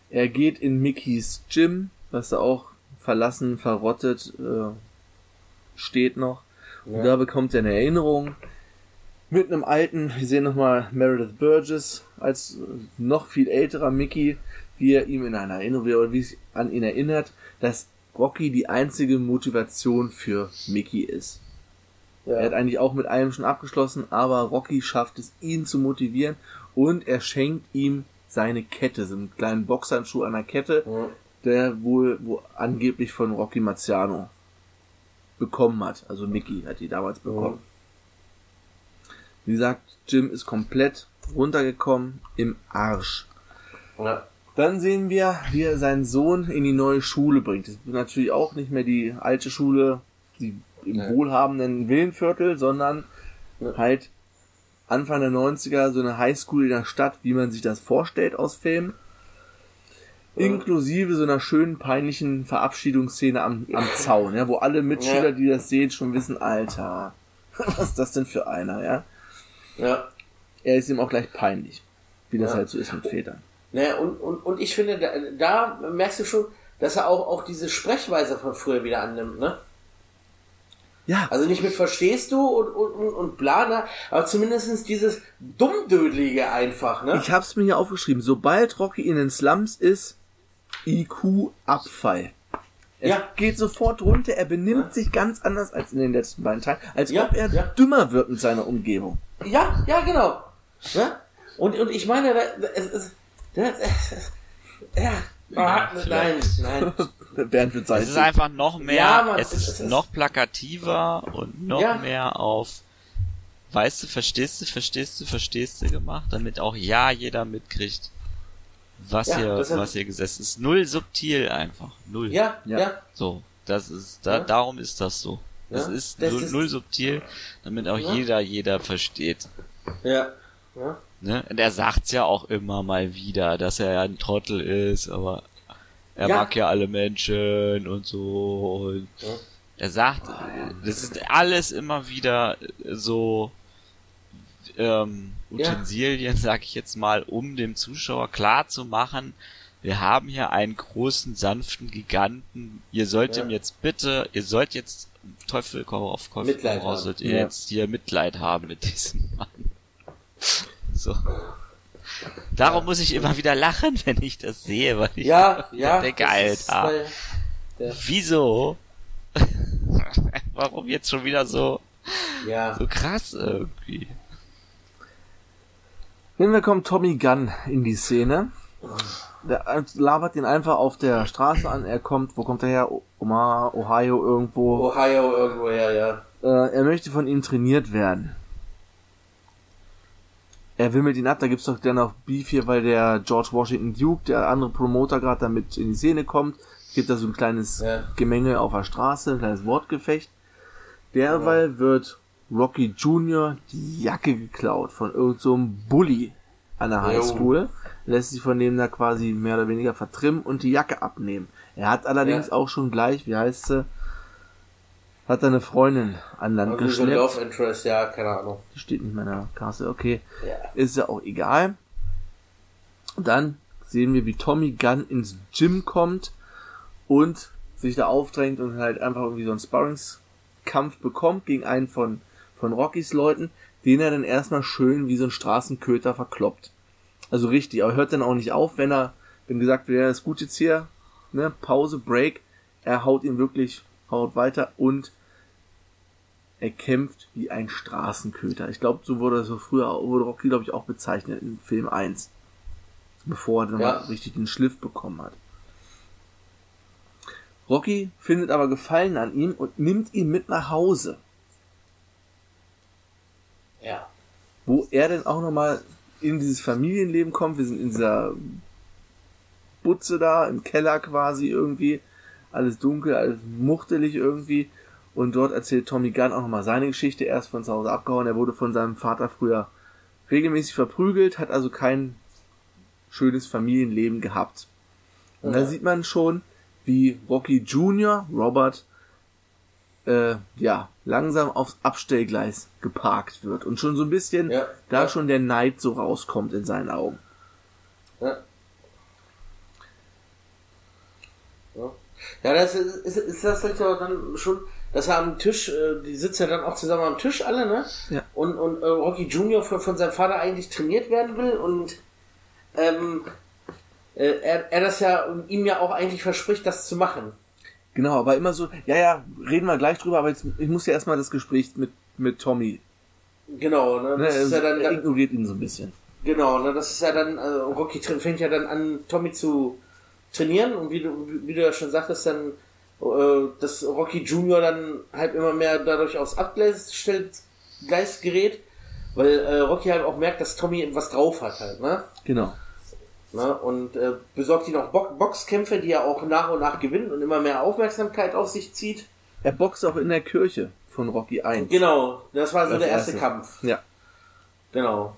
Speaker 1: Er geht in Mickeys Gym, was da auch verlassen, verrottet äh, steht noch. Und
Speaker 2: Ja.
Speaker 1: da bekommt er eine Erinnerung mit einem alten, wir sehen nochmal Meredith Burgess als noch viel älterer Mickey, wie er ihm in einer Erinnerung, oder wie es an ihn erinnert, dass Rocky die einzige Motivation für Mickey ist.
Speaker 2: Ja.
Speaker 1: Er hat eigentlich auch mit allem schon abgeschlossen, aber Rocky schafft es, ihn zu motivieren und er schenkt ihm seine Kette, so einen kleinen Boxhandschuh an der Kette,
Speaker 2: Ja.
Speaker 1: der wohl wo angeblich von Rocky Marciano bekommen hat. Also Mickey hat die damals bekommen. Wie gesagt, Jim ist komplett runtergekommen im Arsch.
Speaker 2: Ja.
Speaker 1: Dann sehen wir, wie er seinen Sohn in die neue Schule bringt. Das ist natürlich auch nicht mehr die alte Schule, die im
Speaker 2: Nee.
Speaker 1: wohlhabenden Villenviertel, sondern
Speaker 2: Ja.
Speaker 1: halt Anfang der 90er so eine Highschool in der Stadt, wie man sich das vorstellt aus Filmen. Inklusive so einer schönen, peinlichen Verabschiedungsszene am, am Zaun, ja, wo alle Mitschüler,
Speaker 2: Ja.
Speaker 1: die das sehen, schon wissen, Alter, [laughs] was ist das denn für einer, ja?
Speaker 2: Ja.
Speaker 1: Er ist ihm auch gleich peinlich, wie das
Speaker 2: Ja.
Speaker 1: halt so ist mit Vätern.
Speaker 2: Ne, und, und, und ich finde, da, da merkst du schon, dass er auch, auch diese Sprechweise von früher wieder annimmt, ne?
Speaker 1: Ja,
Speaker 2: Also nicht mit verstehst du und, und, und, und bla, aber zumindestens dieses Dummdödelige einfach, ne?
Speaker 1: ich hab's mir hier aufgeschrieben, sobald Rocky in den Slums ist, IQ-Abfall. Er
Speaker 2: Ja.
Speaker 1: geht sofort runter, er benimmt sich ganz anders als in den letzten beiden Teilen, als
Speaker 2: Ja,
Speaker 1: ob er
Speaker 2: ja.
Speaker 1: dümmer wird mit seiner Umgebung.
Speaker 2: Ja, ja, genau. Ne? Und, und ich meine, da, da, es, es, da, es, ja, ah, nein, nein.
Speaker 1: Bernd wird sein.
Speaker 3: Es ist einfach noch mehr,
Speaker 2: Ja, Mann,
Speaker 3: es
Speaker 2: es
Speaker 3: ist
Speaker 2: ist-
Speaker 3: noch plakativer und noch
Speaker 2: Ja.
Speaker 3: mehr auf, weißt du, verstehst du, verstehst du, verstehst du gemacht, damit auch ja jeder mitkriegt, was
Speaker 2: Ja,
Speaker 3: hier, was hier gesessen ist. Null subtil einfach. Null.
Speaker 2: Ja,
Speaker 1: Ja.
Speaker 2: ja,
Speaker 3: So. Das ist, da,
Speaker 2: Ja.
Speaker 3: darum ist das so. Das
Speaker 2: Ja,
Speaker 3: ist
Speaker 2: das
Speaker 3: null,
Speaker 2: ist-
Speaker 3: null subtil, damit auch
Speaker 2: Ja.
Speaker 3: jeder, jeder versteht.
Speaker 2: ja. ja.
Speaker 3: Ne? Und er sagt's ja auch immer mal wieder, dass er ja ein Trottel ist, aber er
Speaker 2: Ja.
Speaker 3: mag ja alle Menschen und so. Und
Speaker 2: Ja.
Speaker 3: Er sagt, das ist alles immer wieder so ähm,
Speaker 2: Ja.
Speaker 3: Utensilien, [laughs] sag ich jetzt mal, um dem Zuschauer klar zu machen, wir haben hier einen großen, sanften Giganten. Ihr sollt
Speaker 2: Ja.
Speaker 3: ihm jetzt bitte, ihr sollt jetzt Teufel auf, Teufel
Speaker 2: Mitleid
Speaker 3: raus, sollt ihr
Speaker 1: Ja.
Speaker 3: jetzt hier Mitleid haben mit diesem Mann. [laughs] So. Darum muss ich immer wieder lachen, wenn ich das sehe, weil ich
Speaker 2: Ja, [laughs] ja.
Speaker 3: denke, Alter, wieso? Warum jetzt schon wieder so,
Speaker 2: Ja,
Speaker 3: so krass irgendwie?
Speaker 1: Nehmen kommt Tommy Gunn in die Szene. Der labert ihn einfach auf der Straße an. Er kommt, wo kommt er her? Omaha, Ohio irgendwo.
Speaker 2: Ohio irgendwo, ja, ja.
Speaker 1: Äh, er möchte von ihm trainiert werden. Er wimmelt ihn ab, da gibt's doch dann noch Beef hier, weil der George Washington Duke, der andere Promoter, gerade damit in die Szene kommt. Gibt da so ein kleines
Speaker 2: Ja.
Speaker 1: Gemenge auf der Straße, ein kleines Wortgefecht. Derweil wird Rocky Jr. die Jacke geklaut von irgendeinem so Bully an der. Highschool. Lässt sich von dem da quasi mehr oder weniger vertrimmen und die Jacke abnehmen. Er hat allerdings
Speaker 2: Ja.
Speaker 1: auch schon gleich, wie heißt sie, hat er eine Freundin an Land
Speaker 2: Irgendwie so
Speaker 1: geschleppt.
Speaker 2: Love Interest, ja, keine Ahnung.
Speaker 1: Die steht nicht mehr in der Kasse, okay.
Speaker 2: Ja.
Speaker 1: Ist ja auch egal. Dann sehen wir, wie Tommy Gunn ins Gym kommt und sich da aufdrängt und halt einfach irgendwie so einen Sparringskampf bekommt gegen einen von, von Rockys Leuten, den er dann erstmal schön wie so ein Straßenköter verkloppt. Also richtig, aber hört dann auch nicht auf, wenn er, wenn gesagt wird, ja, ist gut jetzt hier, ne, Pause, Break, er haut ihn wirklich, haut weiter und er kämpft wie ein Straßenköter. Ich glaube, so wurde so früher wurde Rocky, glaube ich, auch bezeichnet in Film 1. Bevor er dann
Speaker 2: Ja.
Speaker 1: mal richtig den Schliff bekommen hat. Rocky findet aber Gefallen an ihm und nimmt ihn mit nach Hause,
Speaker 2: Ja.
Speaker 1: wo er dann auch nochmal in dieses Familienleben kommt. Wir sind in dieser Butze da, im Keller quasi irgendwie. Alles dunkel, alles muchtelig irgendwie. Und dort erzählt Tommy Gunn auch nochmal seine Geschichte. Er ist von zu Hause abgehauen. Er wurde von seinem Vater früher regelmäßig verprügelt, hat also kein schönes Familienleben gehabt. Und da
Speaker 2: Ja.
Speaker 1: sieht man schon, wie Rocky Jr., Robert, äh, ja, langsam aufs Abstellgleis geparkt wird. Und schon so ein bisschen
Speaker 2: Ja.
Speaker 1: da
Speaker 2: Ja.
Speaker 1: schon der Neid so rauskommt in seinen Augen.
Speaker 2: Ja. Ja, ja das ist, ist, ist das halt ja dann schon, dass er am Tisch, äh, die sitzen ja dann auch zusammen am Tisch alle, ne?
Speaker 1: Ja.
Speaker 2: Und, und äh, Rocky Junior von, von seinem Vater eigentlich trainiert werden will und ähm, äh, er, er das ja ihm ja auch eigentlich verspricht, das zu machen.
Speaker 1: Genau, aber immer so, ja, ja, reden wir gleich drüber, aber jetzt, ich muss ja erstmal das Gespräch mit, mit Tommy.
Speaker 2: Genau, ne?
Speaker 1: Ne,
Speaker 2: Das ist ja dann,
Speaker 1: er ignoriert ihn so ein bisschen.
Speaker 2: Genau, ne, das ist ja dann, äh, Rocky fängt ja dann an, Tommy zu trainieren und wie du, wie du ja schon sagtest, dann, äh, dass Rocky Junior dann halt immer mehr dadurch aufs Abgleis stellt, Gleis gerät, weil äh, Rocky halt auch merkt, dass Tommy was drauf hat halt, ne?
Speaker 1: Genau.
Speaker 2: Ne? Und äh, besorgt ihn auch Bo Boxkämpfe, die er auch nach und nach gewinnt und immer mehr Aufmerksamkeit auf sich zieht.
Speaker 1: Er boxt auch in der Kirche von Rocky 1.
Speaker 2: Genau, das war so
Speaker 1: Das
Speaker 2: der erste,
Speaker 1: erste.
Speaker 2: Kampf.
Speaker 1: Ja.
Speaker 2: Genau.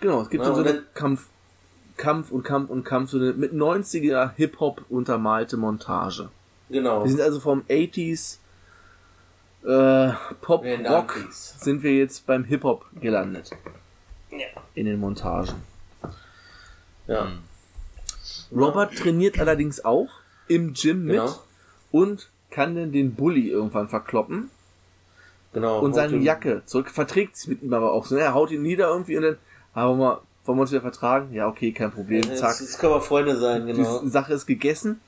Speaker 1: Genau, es gibt
Speaker 2: Ja,
Speaker 1: dann so
Speaker 2: und
Speaker 1: eine
Speaker 2: dann-
Speaker 1: Kampf, Kampf und Kampf und Kampf, so eine mit 90er Hip-Hop untermalte Montage.
Speaker 2: Genau.
Speaker 1: Wir sind also vom 80s äh, Pop Rock
Speaker 2: 90s.
Speaker 1: sind wir jetzt beim Hip-Hop gelandet.
Speaker 2: Ja.
Speaker 1: In den Montagen.
Speaker 2: Ja.
Speaker 3: Hm.
Speaker 1: Robert trainiert allerdings auch im Gym mit
Speaker 2: Genau.
Speaker 1: und kann dann den Bully irgendwann verkloppen
Speaker 2: Genau.
Speaker 1: und seine Jacke zurück, verträgt sich mit ihm aber auch so. ne? Er haut ihn nieder irgendwie und dann, aber mal, wollen wir uns wieder vertragen? Ja, okay, kein Problem, zack.
Speaker 2: Jetzt, jetzt können wir Freunde sein, genau.
Speaker 1: Die Sache ist gegessen.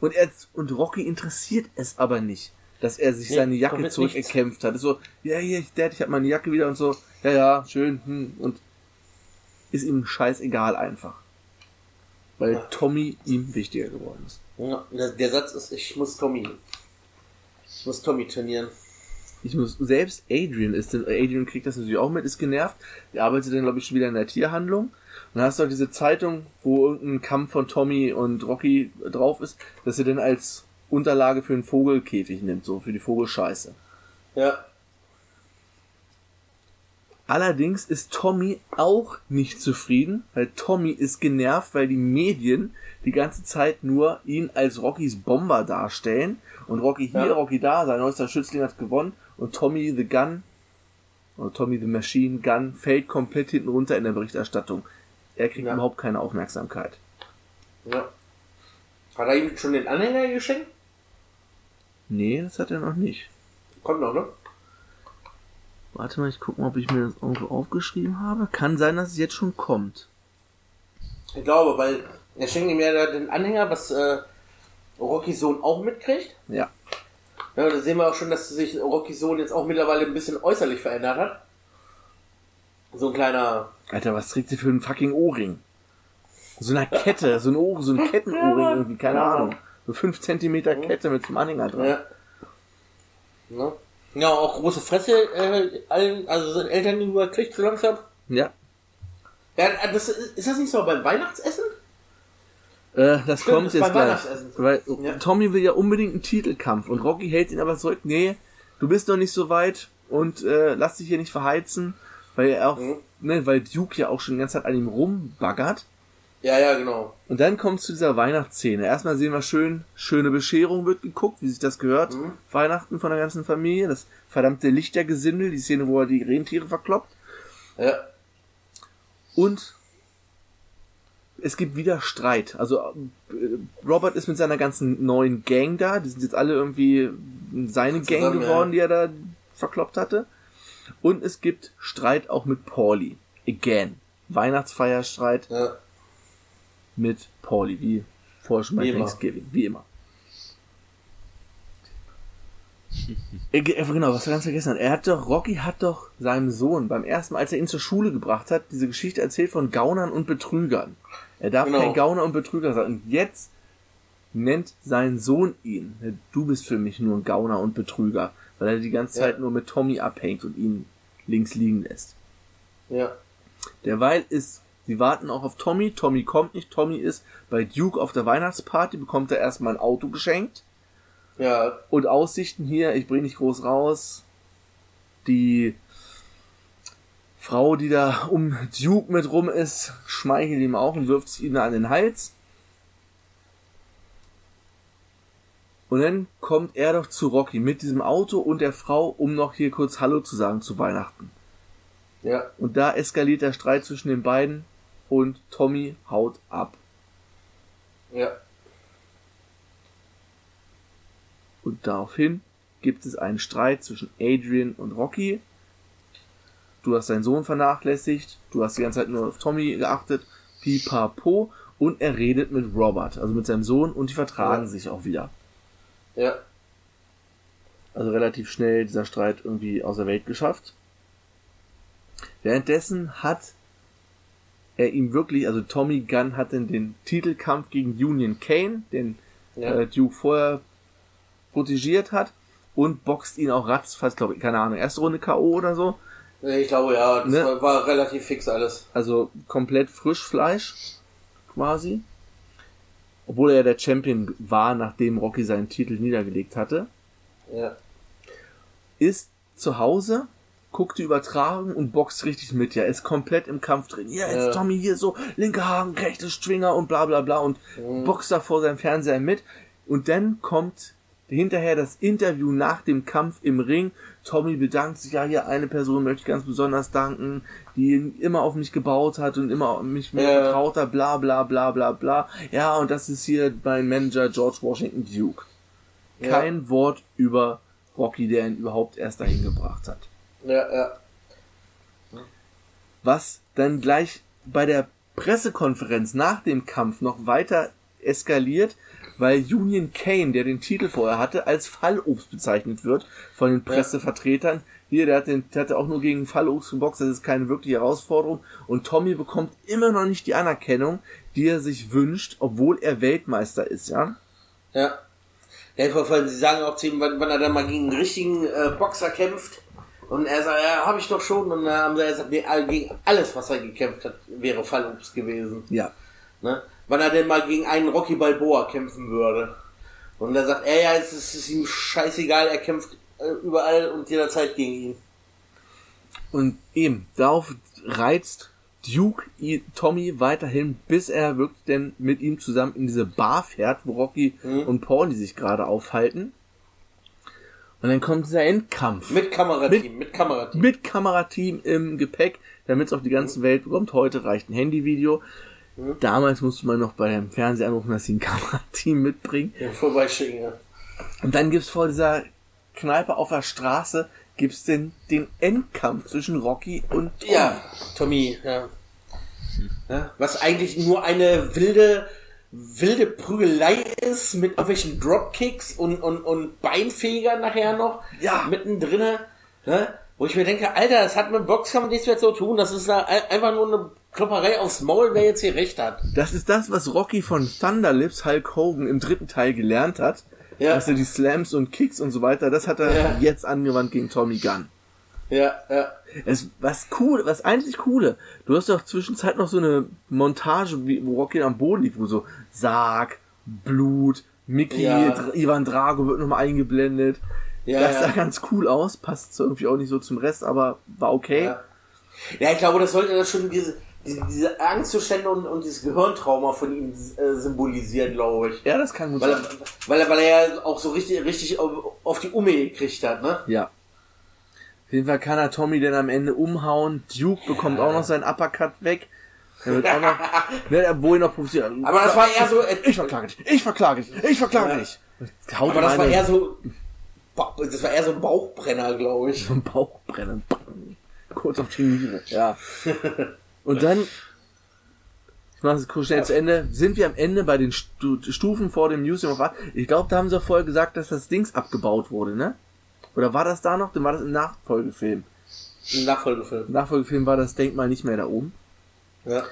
Speaker 1: Und er, und Rocky interessiert es aber nicht, dass er sich
Speaker 2: Nee,
Speaker 1: seine Jacke zurückerkämpft hat. Ist so, ja, hier, Dad, ich hab meine Jacke wieder und so, ja, ja, schön, hm, und ist ihm scheißegal einfach. Weil
Speaker 2: Ja.
Speaker 1: Tommy ihm wichtiger geworden ist.
Speaker 2: Ja, der, Satz ist, ich muss Tommy. Ich muss Tommy trainieren.
Speaker 1: Ich muss, selbst Adrian ist, denn Adrian kriegt das natürlich auch mit, ist genervt. Der arbeitet dann, glaube ich, schon wieder in der Tierhandlung. Und dann hast du auch diese Zeitung, wo irgendein Kampf von Tommy und Rocky drauf ist, dass er den als Unterlage für einen Vogelkäfig nimmt, so für die Vogelscheiße.
Speaker 2: Ja.
Speaker 1: Allerdings ist Tommy auch nicht zufrieden, weil Tommy ist genervt, weil die Medien die ganze Zeit nur ihn als Rockys Bomber darstellen. Und Rocky hier,
Speaker 2: Ja.
Speaker 1: Rocky da, sein neuester Schützling hat gewonnen. Und Tommy the Gun, oder Tommy the Machine Gun, fällt komplett hinten runter in der Berichterstattung. Er kriegt
Speaker 2: Ja.
Speaker 1: überhaupt keine Aufmerksamkeit.
Speaker 2: Ja. Hat er ihm schon den Anhänger geschenkt?
Speaker 1: Nee, das hat er noch nicht.
Speaker 2: Kommt noch, ne?
Speaker 1: Warte mal, ich gucke mal, ob ich mir das irgendwo aufgeschrieben habe. Kann sein, dass es jetzt schon kommt.
Speaker 2: Ich glaube, weil er schenkt ihm ja den Anhänger, was äh, Rockys Sohn auch mitkriegt.
Speaker 1: Ja.
Speaker 2: Ja, da sehen wir auch schon, dass sich Rockys Sohn jetzt auch mittlerweile ein bisschen äußerlich verändert hat. So ein kleiner.
Speaker 1: Alter, was trägt sie für einen fucking Ohrring? So eine Kette, so ein Ohr, so ein Kettenohrring irgendwie, keine
Speaker 2: Ja.
Speaker 1: Ahnung. So 5 Zentimeter Kette mit dem Anhänger dran.
Speaker 2: Ja. Ne? Ja, auch große Fresse, äh, allen, also seinen Eltern gegenüber kriegt so langsam.
Speaker 1: Ja.
Speaker 2: Ja, das, ist das nicht so beim Weihnachtsessen?
Speaker 1: Äh, das
Speaker 2: Stimmt,
Speaker 1: kommt
Speaker 2: das
Speaker 1: jetzt gleich. Weil
Speaker 2: Ja.
Speaker 1: Tommy will ja unbedingt einen Titelkampf und Rocky hält ihn aber zurück. Nee, du bist noch nicht so weit und äh, lass dich hier nicht verheizen, weil er auch,
Speaker 2: Mhm.
Speaker 1: ne, weil Duke ja auch schon die ganze Zeit an ihm rumbaggert.
Speaker 2: Ja, ja, genau.
Speaker 1: Und dann kommt es zu dieser Weihnachtsszene. Erstmal sehen wir schön, schöne Bescherung wird geguckt, wie sich das gehört.
Speaker 2: Mhm.
Speaker 1: Weihnachten von der ganzen Familie. Das verdammte Lichtergesindel, die Szene, wo er die Rentiere verkloppt.
Speaker 2: Ja.
Speaker 1: Und es gibt wieder Streit. Also äh, Robert ist mit seiner ganzen neuen Gang da. Die sind jetzt alle irgendwie seine Gang
Speaker 2: Zusammen,
Speaker 1: geworden,
Speaker 2: ja.
Speaker 1: die er da verkloppt hatte. Und es gibt Streit auch mit Pauli. Again. Weihnachtsfeierstreit
Speaker 2: Ja.
Speaker 1: Mit Pauli, wie vorher schon bei
Speaker 2: Wie immer.
Speaker 1: Thanksgiving, wie immer. Äh, äh, genau, was wir ganz vergessen haben. Er hat doch, Rocky hat doch seinem Sohn beim ersten Mal, als er ihn zur Schule gebracht hat, diese Geschichte erzählt von Gaunern und Betrügern. Er darf
Speaker 2: Genau.
Speaker 1: kein Gauner und Betrüger sein. Und jetzt nennt sein Sohn ihn. Du bist für mich nur ein Gauner und Betrüger, weil er die ganze
Speaker 2: Ja.
Speaker 1: Zeit nur mit Tommy abhängt und ihn links liegen lässt.
Speaker 2: Ja.
Speaker 1: Derweil ist, sie warten auch auf Tommy. Tommy kommt nicht. Tommy ist bei Duke auf der Weihnachtsparty, bekommt er erstmal ein Auto geschenkt.
Speaker 2: Ja.
Speaker 1: Und Aussichten hier, ich bring nicht groß raus. Die Frau, die da um Duke mit rum ist, schmeichelt ihm auch und wirft es ihm an den Hals. Und dann kommt er doch zu Rocky mit diesem Auto und der Frau, um noch hier kurz Hallo zu sagen zu Weihnachten.
Speaker 2: Ja.
Speaker 1: Und da eskaliert der Streit zwischen den beiden und Tommy haut ab.
Speaker 2: Ja.
Speaker 1: Und daraufhin gibt es einen Streit zwischen Adrian und Rocky. Du hast deinen Sohn vernachlässigt, du hast die ganze Zeit nur auf Tommy geachtet, pipapo, und er redet mit Robert, also mit seinem Sohn, und die vertragen
Speaker 2: Ja.
Speaker 1: sich auch wieder.
Speaker 2: Ja.
Speaker 1: Also relativ schnell dieser Streit irgendwie aus der Welt geschafft. Währenddessen hat er ihm wirklich, also Tommy Gunn hat dann den Titelkampf gegen Union Kane, den
Speaker 2: Ja.
Speaker 1: äh, Duke vorher protegiert hat, und boxt ihn auch ratzfatz, glaube ich, keine Ahnung, erste Runde K.O. oder so.
Speaker 2: Ich glaube, ja, das
Speaker 1: Ne?
Speaker 2: war, war relativ fix alles.
Speaker 1: Also komplett Frischfleisch, quasi. Obwohl er ja der Champion war, nachdem Rocky seinen Titel niedergelegt hatte.
Speaker 2: Ja.
Speaker 1: ist zu Hause guckt die Übertragung und boxt richtig mit, ja, ist komplett im Kampf drin. Ja, jetzt
Speaker 2: Ja.
Speaker 1: Tommy hier so, linke Haken, rechte Stringer und bla bla bla und boxt da vor seinem Fernseher mit. Und dann kommt hinterher das Interview nach dem Kampf im Ring. Tommy bedankt sich, ja, hier eine Person möchte ich ganz besonders danken, die immer auf mich gebaut hat und immer auf mich
Speaker 2: Ja.
Speaker 1: vertraut hat, bla bla bla bla bla. Ja, und das ist hier mein Manager George Washington Duke. Kein Wort über Rocky, der ihn überhaupt erst dahin gebracht hat.
Speaker 2: Ja, ja.
Speaker 1: Was dann gleich bei der Pressekonferenz nach dem Kampf noch weiter eskaliert, weil Union Kane, der den Titel vorher hatte, als Fallobst bezeichnet wird von den Pressevertretern. Hier, der, hat den, der hatte auch nur gegen Fallobst geboxt, das ist keine wirkliche Herausforderung. Und Tommy bekommt immer noch nicht die Anerkennung, die er sich wünscht, obwohl er Weltmeister ist, ja.
Speaker 2: Ja. Ja, vor allem, sie sagen auch zu ihm, wann, wann er dann mal gegen einen richtigen äh, Boxer kämpft. Und er sagt, ja, habe ich doch schon. Und dann haben sie gesagt, nee, gegen alles, was er gekämpft hat, wäre Fallobst gewesen.
Speaker 1: Ja.
Speaker 2: Ne? Wann er denn mal gegen einen Rocky Balboa kämpfen würde. Und er sagt, er ja, es ist, es ist ihm scheißegal, er kämpft äh, überall und jederzeit gegen ihn.
Speaker 1: Und eben, darauf reizt Duke Tommy weiterhin, bis er wirklich denn mit ihm zusammen in diese Bar fährt, wo Rocky
Speaker 2: Mhm.
Speaker 1: und Pauli sich gerade aufhalten. Und dann kommt dieser Endkampf.
Speaker 2: Mit Kamerateam, mit, Kamerateam.
Speaker 1: Mit Kamerateam im Gepäck, damit es auf die ganze Welt bekommt. Heute reicht ein Handyvideo.
Speaker 2: Mhm.
Speaker 1: Damals musste man noch bei dem Fernseher anrufen, dass sie ein [laughs] Kamerateam mitbringen.
Speaker 2: Ja, vorbeischicken, ja.
Speaker 1: Und dann gibt's vor dieser Kneipe auf der Straße, gibt's den, den Endkampf zwischen Rocky und Tommy.
Speaker 2: Ja, Tommy, ja. ja. Was eigentlich nur eine wilde, wilde Prügelei ist mit irgendwelchen Dropkicks und, und, und Beinfegern nachher noch.
Speaker 1: Ja.
Speaker 2: Mittendrin. Ne? Wo ich mir denke, Alter, das hat mit Boxkampf nichts mehr zu tun. Das ist da ein- einfach nur eine Klopperei aufs Maul, wer jetzt hier recht hat.
Speaker 1: Das ist das, was Rocky von Thunderlips Hulk Hogan im dritten Teil gelernt hat.
Speaker 2: Ja.
Speaker 1: Dass er die Slams und Kicks und so weiter, das hat er
Speaker 2: Ja.
Speaker 1: jetzt angewandt gegen Tommy Gunn.
Speaker 2: Ja, ja.
Speaker 1: Es, was cool, was eigentlich coole. Du hast doch zwischenzeit noch so eine Montage, wie, wo Rocky am Boden liegt, wo so Sarg, Blut, Mickey,
Speaker 2: Ja.
Speaker 1: Ivan Drago wird nochmal eingeblendet.
Speaker 2: Ja,
Speaker 1: das
Speaker 2: ja.
Speaker 1: sah ganz cool aus, passt irgendwie auch nicht so zum Rest, aber war okay.
Speaker 2: Ja. ja, ich glaube, das sollte das schon diese, diese, diese Angstzustände und, und dieses Gehirntrauma von ihm äh, symbolisieren, glaube ich.
Speaker 1: Ja, das kann gut
Speaker 2: Weil
Speaker 1: sein.
Speaker 2: er, weil er, weil er ja auch so richtig, richtig auf, auf die Umme gekriegt hat, ne?
Speaker 1: Ja. Auf jeden Fall kann er Tommy denn am Ende umhauen. Duke bekommt auch noch seinen Uppercut weg. Er wird auch noch, [laughs] ne, wo ihn noch profitiert.
Speaker 2: Aber das war eher so, äh,
Speaker 1: Ich verklage dich, ich verklage dich, ich verklage
Speaker 2: Ja.
Speaker 1: dich. Haut
Speaker 2: aber das war eher so, das war eher so ein Bauchbrenner, glaube ich. [laughs]
Speaker 1: so ein Bauchbrennen. Kurz auf die Niere. Ja. [laughs] Und dann, ich mache es kurz schnell zu Ende, sind wir am Ende bei den Stu Stufen vor dem Museum of Art. Ich glaube, da haben sie auch vorher gesagt, dass das Dings abgebaut wurde, ne? Oder war das da noch? Dann war das im Nachfolgefilm.
Speaker 2: Ein Nachfolgefilm.
Speaker 1: Im Nachfolgefilm war das Denkmal nicht mehr da oben.
Speaker 2: Ja.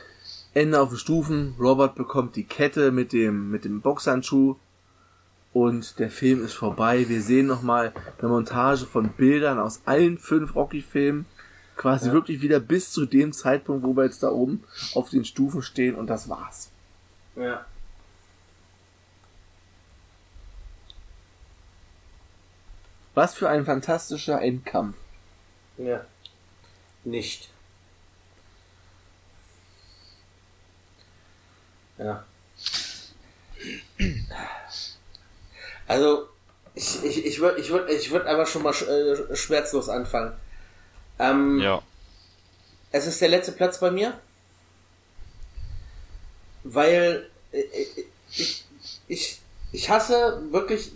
Speaker 1: Ende auf den Stufen. Robert bekommt die Kette mit dem, mit dem Boxhandschuh. Und der Film ist vorbei. Wir sehen nochmal eine Montage von Bildern aus allen fünf Rocky-Filmen. Quasi
Speaker 2: Ja.
Speaker 1: wirklich wieder bis zu dem Zeitpunkt, wo wir jetzt da oben auf den Stufen stehen. Und das war's.
Speaker 2: Ja.
Speaker 1: Was für ein fantastischer Endkampf.
Speaker 2: Ja. Nicht. Ja. Also, ich, ich, ich würde ich würd, ich würd einfach schon mal sch äh, schmerzlos anfangen. Ähm,
Speaker 3: Ja.
Speaker 2: Es ist der letzte Platz bei mir, weil äh, äh, ich, ich, ich hasse wirklich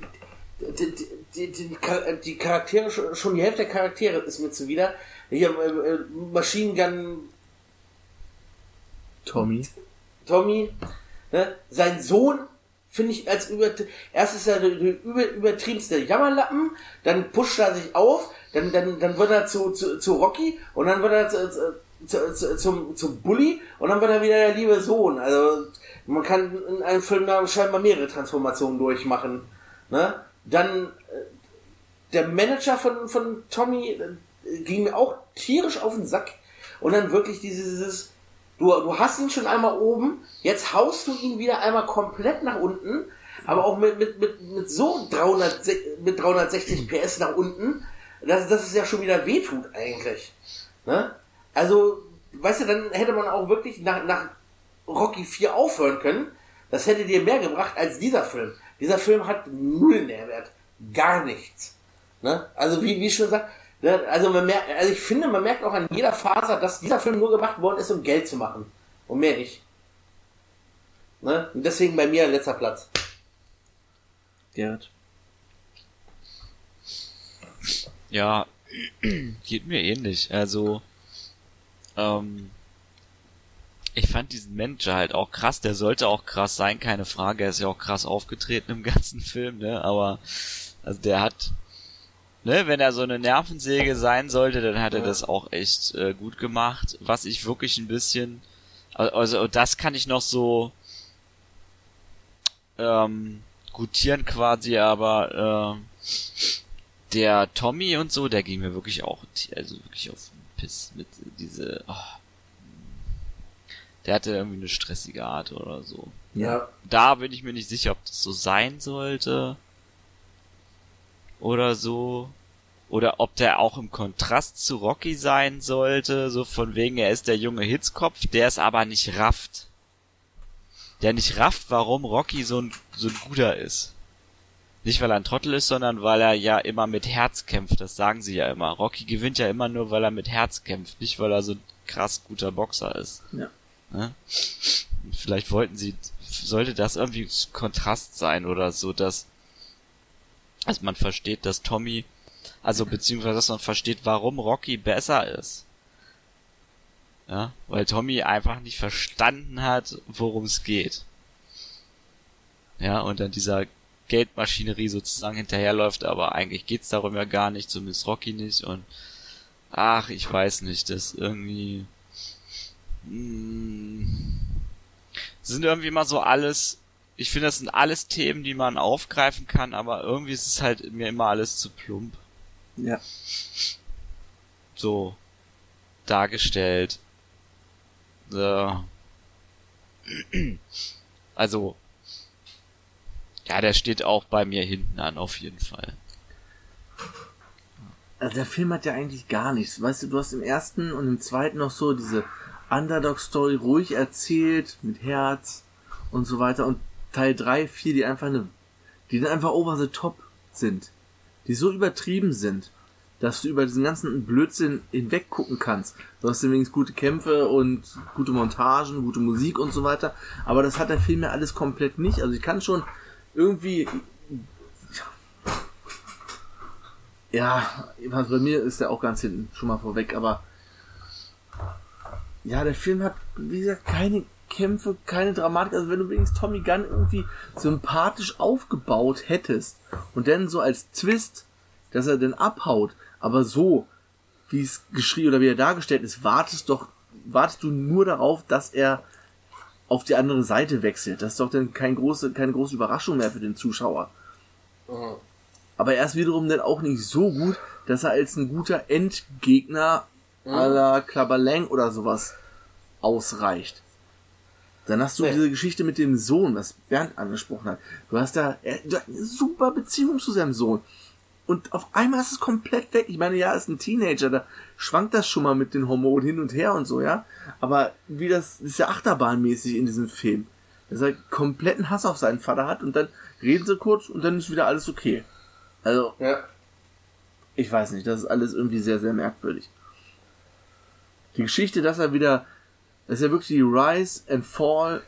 Speaker 2: die, die, die, die Charaktere, schon die Hälfte der Charaktere ist mir zuwider. Hier, äh, äh, Machine Gun
Speaker 1: Tommy.
Speaker 2: Tommy, ne? sein Sohn finde ich als über erst ist er der, über, übertriebenste Jammerlappen, dann pusht er sich auf, dann dann dann wird er zu zu, zu Rocky und dann wird er zu, zu, zu, zu, zum zum Bully und dann wird er wieder der liebe Sohn. Also man kann in einem Film da scheinbar mehrere Transformationen durchmachen, ne? Dann äh, der Manager von, von Tommy äh, ging mir auch tierisch auf den Sack. Und dann wirklich dieses, dieses du, du hast ihn schon einmal oben, jetzt haust du ihn wieder einmal komplett nach unten, aber auch mit, mit, mit, mit so 300, se- mit 360 PS nach unten, dass, dass es ja schon wieder wehtut eigentlich. Ne? Also, weißt du, dann hätte man auch wirklich nach, nach Rocky 4 aufhören können. Das hätte dir mehr gebracht als dieser Film. Dieser Film hat null Nährwert. Gar nichts. Ne? Also, wie, wie schon gesagt, ne? also, man merkt, also ich finde, man merkt auch an jeder Faser, dass dieser Film nur gemacht worden ist, um Geld zu machen. Und mehr nicht. Ne? Und deswegen bei mir letzter Platz.
Speaker 1: Gerrit.
Speaker 3: Ja, [clears throat] geht mir ähnlich. Also, ähm, ich fand diesen Manager halt auch krass. Der sollte auch krass sein, keine Frage. Er ist ja auch krass aufgetreten im [laughs] ganzen Film, ne? Aber, also der hat, ne, wenn er so eine Nervensäge sein sollte, dann hat er das auch echt äh, gut gemacht. Was ich wirklich ein bisschen, also das kann ich noch so ähm, gutieren quasi, aber ähm, der Tommy und so, der ging mir wirklich auch, also wirklich auf den Piss mit diese, oh, der hatte irgendwie eine stressige Art oder so.
Speaker 2: Ja.
Speaker 3: Da bin ich mir nicht sicher, ob das so sein sollte oder so. Oder ob der auch im Kontrast zu Rocky sein sollte, so von wegen, er ist der junge Hitzkopf, der es aber nicht rafft. Der nicht rafft, warum Rocky so ein, so ein guter ist. Nicht weil er ein Trottel ist, sondern weil er ja immer mit Herz kämpft, das sagen sie ja immer. Rocky gewinnt ja immer nur, weil er mit Herz kämpft, nicht weil er so ein krass guter Boxer ist.
Speaker 1: Ja.
Speaker 3: Ne? Vielleicht wollten sie, sollte das irgendwie Kontrast sein oder so, dass, dass man versteht, dass Tommy, also beziehungsweise dass man versteht, warum Rocky besser ist. Ja, weil Tommy einfach nicht verstanden hat, worum es geht. Ja, und dann dieser Geldmaschinerie sozusagen hinterherläuft, aber eigentlich geht's darum ja gar nicht, zumindest Rocky nicht und ach, ich weiß nicht, das irgendwie mh, sind irgendwie immer so alles, ich finde, das sind alles Themen, die man aufgreifen kann, aber irgendwie ist es halt mir immer alles zu plump
Speaker 1: Ja.
Speaker 3: so dargestellt. Äh, [clears throat] also, ja, der steht auch bei mir hinten an, auf jeden Fall.
Speaker 1: Also der Film hat ja eigentlich gar nichts. Weißt du, du hast im ersten und im zweiten noch so diese Underdog-Story ruhig erzählt, mit Herz und so weiter. Und Teil 3, 4, die einfach eine, die dann einfach over the top sind. Die so übertrieben sind, dass du über diesen ganzen Blödsinn hinweg gucken kannst. Du hast übrigens gute Kämpfe und gute Montagen, gute Musik und so weiter. Aber das hat der Film ja alles komplett nicht. Also ich kann schon irgendwie ja, bei mir ist der auch ganz hinten schon mal vorweg, aber ja, der Film hat, wie gesagt, keine Kämpfe, keine Dramatik. Also wenn du wenigstens Tommy Gunn irgendwie sympathisch aufgebaut hättest und dann so als Twist, dass er dann abhaut, aber so, wie es geschrieben oder wie er dargestellt ist, wartest doch, wartest du nur darauf, dass er auf die andere Seite wechselt. Das ist doch dann kein große, keine große Überraschung mehr für den Zuschauer.
Speaker 2: Mhm.
Speaker 1: Aber er ist wiederum dann auch nicht so gut, dass er als ein guter Endgegner à la Klabberlang oder sowas ausreicht. Dann hast du
Speaker 2: Nee.
Speaker 1: diese Geschichte mit dem Sohn, was Bernd angesprochen hat. Du hast da er, du hast eine super Beziehung zu seinem Sohn. Und auf einmal ist es komplett weg. Ich meine, ja, ist ein Teenager, da schwankt das schon mal mit den Hormonen hin und her und so, ja. Aber wie das, das ist ja achterbahnmäßig in diesem Film. Dass er kompletten Hass auf seinen Vater hat und dann reden sie kurz und dann ist wieder alles okay. Also,
Speaker 2: Ja.
Speaker 1: ich weiß nicht, das ist alles irgendwie sehr, sehr merkwürdig. Die Geschichte, dass er wieder, das ist ja wirklich die Rise and Fall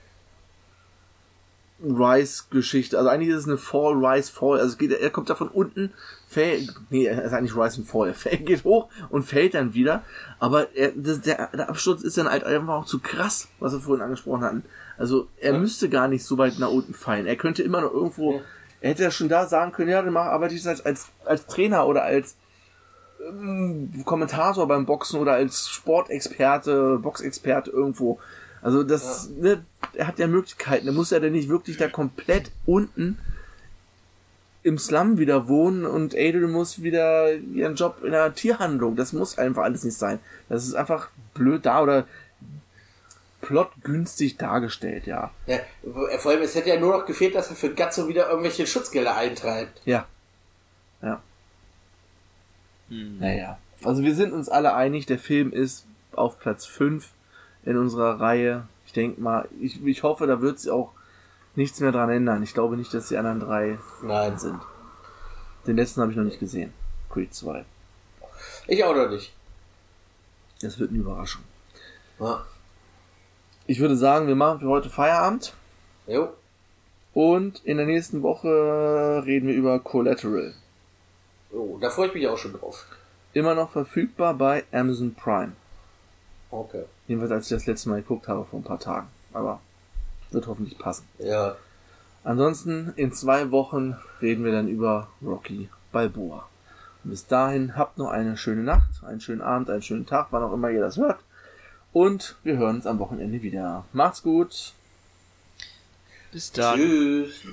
Speaker 1: Rise Geschichte. Also eigentlich ist es eine Fall, Rise, Fall. Also geht, er kommt da von unten, fällt, nee, er ist eigentlich Rise and Fall. Er fällt, [laughs] geht hoch und fällt dann wieder. Aber er, das, der, der Absturz ist dann halt einfach auch zu krass, was wir vorhin angesprochen hatten. Also er
Speaker 2: Ja.
Speaker 1: müsste gar nicht so weit nach unten fallen. Er könnte immer noch irgendwo,
Speaker 2: Ja.
Speaker 1: er hätte ja schon da sagen können, ja, dann mach, arbeite ich als, als, als Trainer oder als Kommentator beim Boxen oder als Sportexperte, Boxexperte irgendwo. Also das, ne, er hat ja Möglichkeiten. Er muss ja dann nicht wirklich da komplett unten im Slum wieder wohnen und Adel muss wieder ihren Job in einer Tierhandlung. Das muss einfach alles nicht sein. Das ist einfach blöd da oder plotgünstig dargestellt, ja.
Speaker 2: ja. Vor allem, es hätte ja nur noch gefehlt, dass er für Gatzo wieder irgendwelche Schutzgelder eintreibt.
Speaker 1: Ja. Ja.
Speaker 3: Hm.
Speaker 1: Naja. Also wir sind uns alle einig, der Film ist auf Platz 5 in unserer Reihe. Ich denke mal, ich, ich hoffe, da wird sich auch nichts mehr dran ändern. Ich glaube nicht, dass die anderen drei
Speaker 2: Nein.
Speaker 1: sind. Den letzten habe ich noch nicht gesehen. Creed 2.
Speaker 2: Ich auch noch nicht.
Speaker 1: Das wird eine Überraschung.
Speaker 2: Ja.
Speaker 1: Ich würde sagen, wir machen für heute Feierabend.
Speaker 2: Jo.
Speaker 1: Und in der nächsten Woche reden wir über Collateral.
Speaker 2: Oh, da freue ich mich auch schon drauf.
Speaker 1: Immer noch verfügbar bei Amazon Prime.
Speaker 2: Okay.
Speaker 1: Jedenfalls als ich das letzte Mal geguckt habe vor ein paar Tagen. Aber wird hoffentlich passen.
Speaker 2: Ja.
Speaker 1: Ansonsten in zwei Wochen reden wir dann über Rocky Balboa. Und bis dahin habt noch eine schöne Nacht, einen schönen Abend, einen schönen Tag, wann auch immer ihr das hört. Und wir hören uns am Wochenende wieder. Macht's gut.
Speaker 3: Bis dann.
Speaker 2: Tschüss.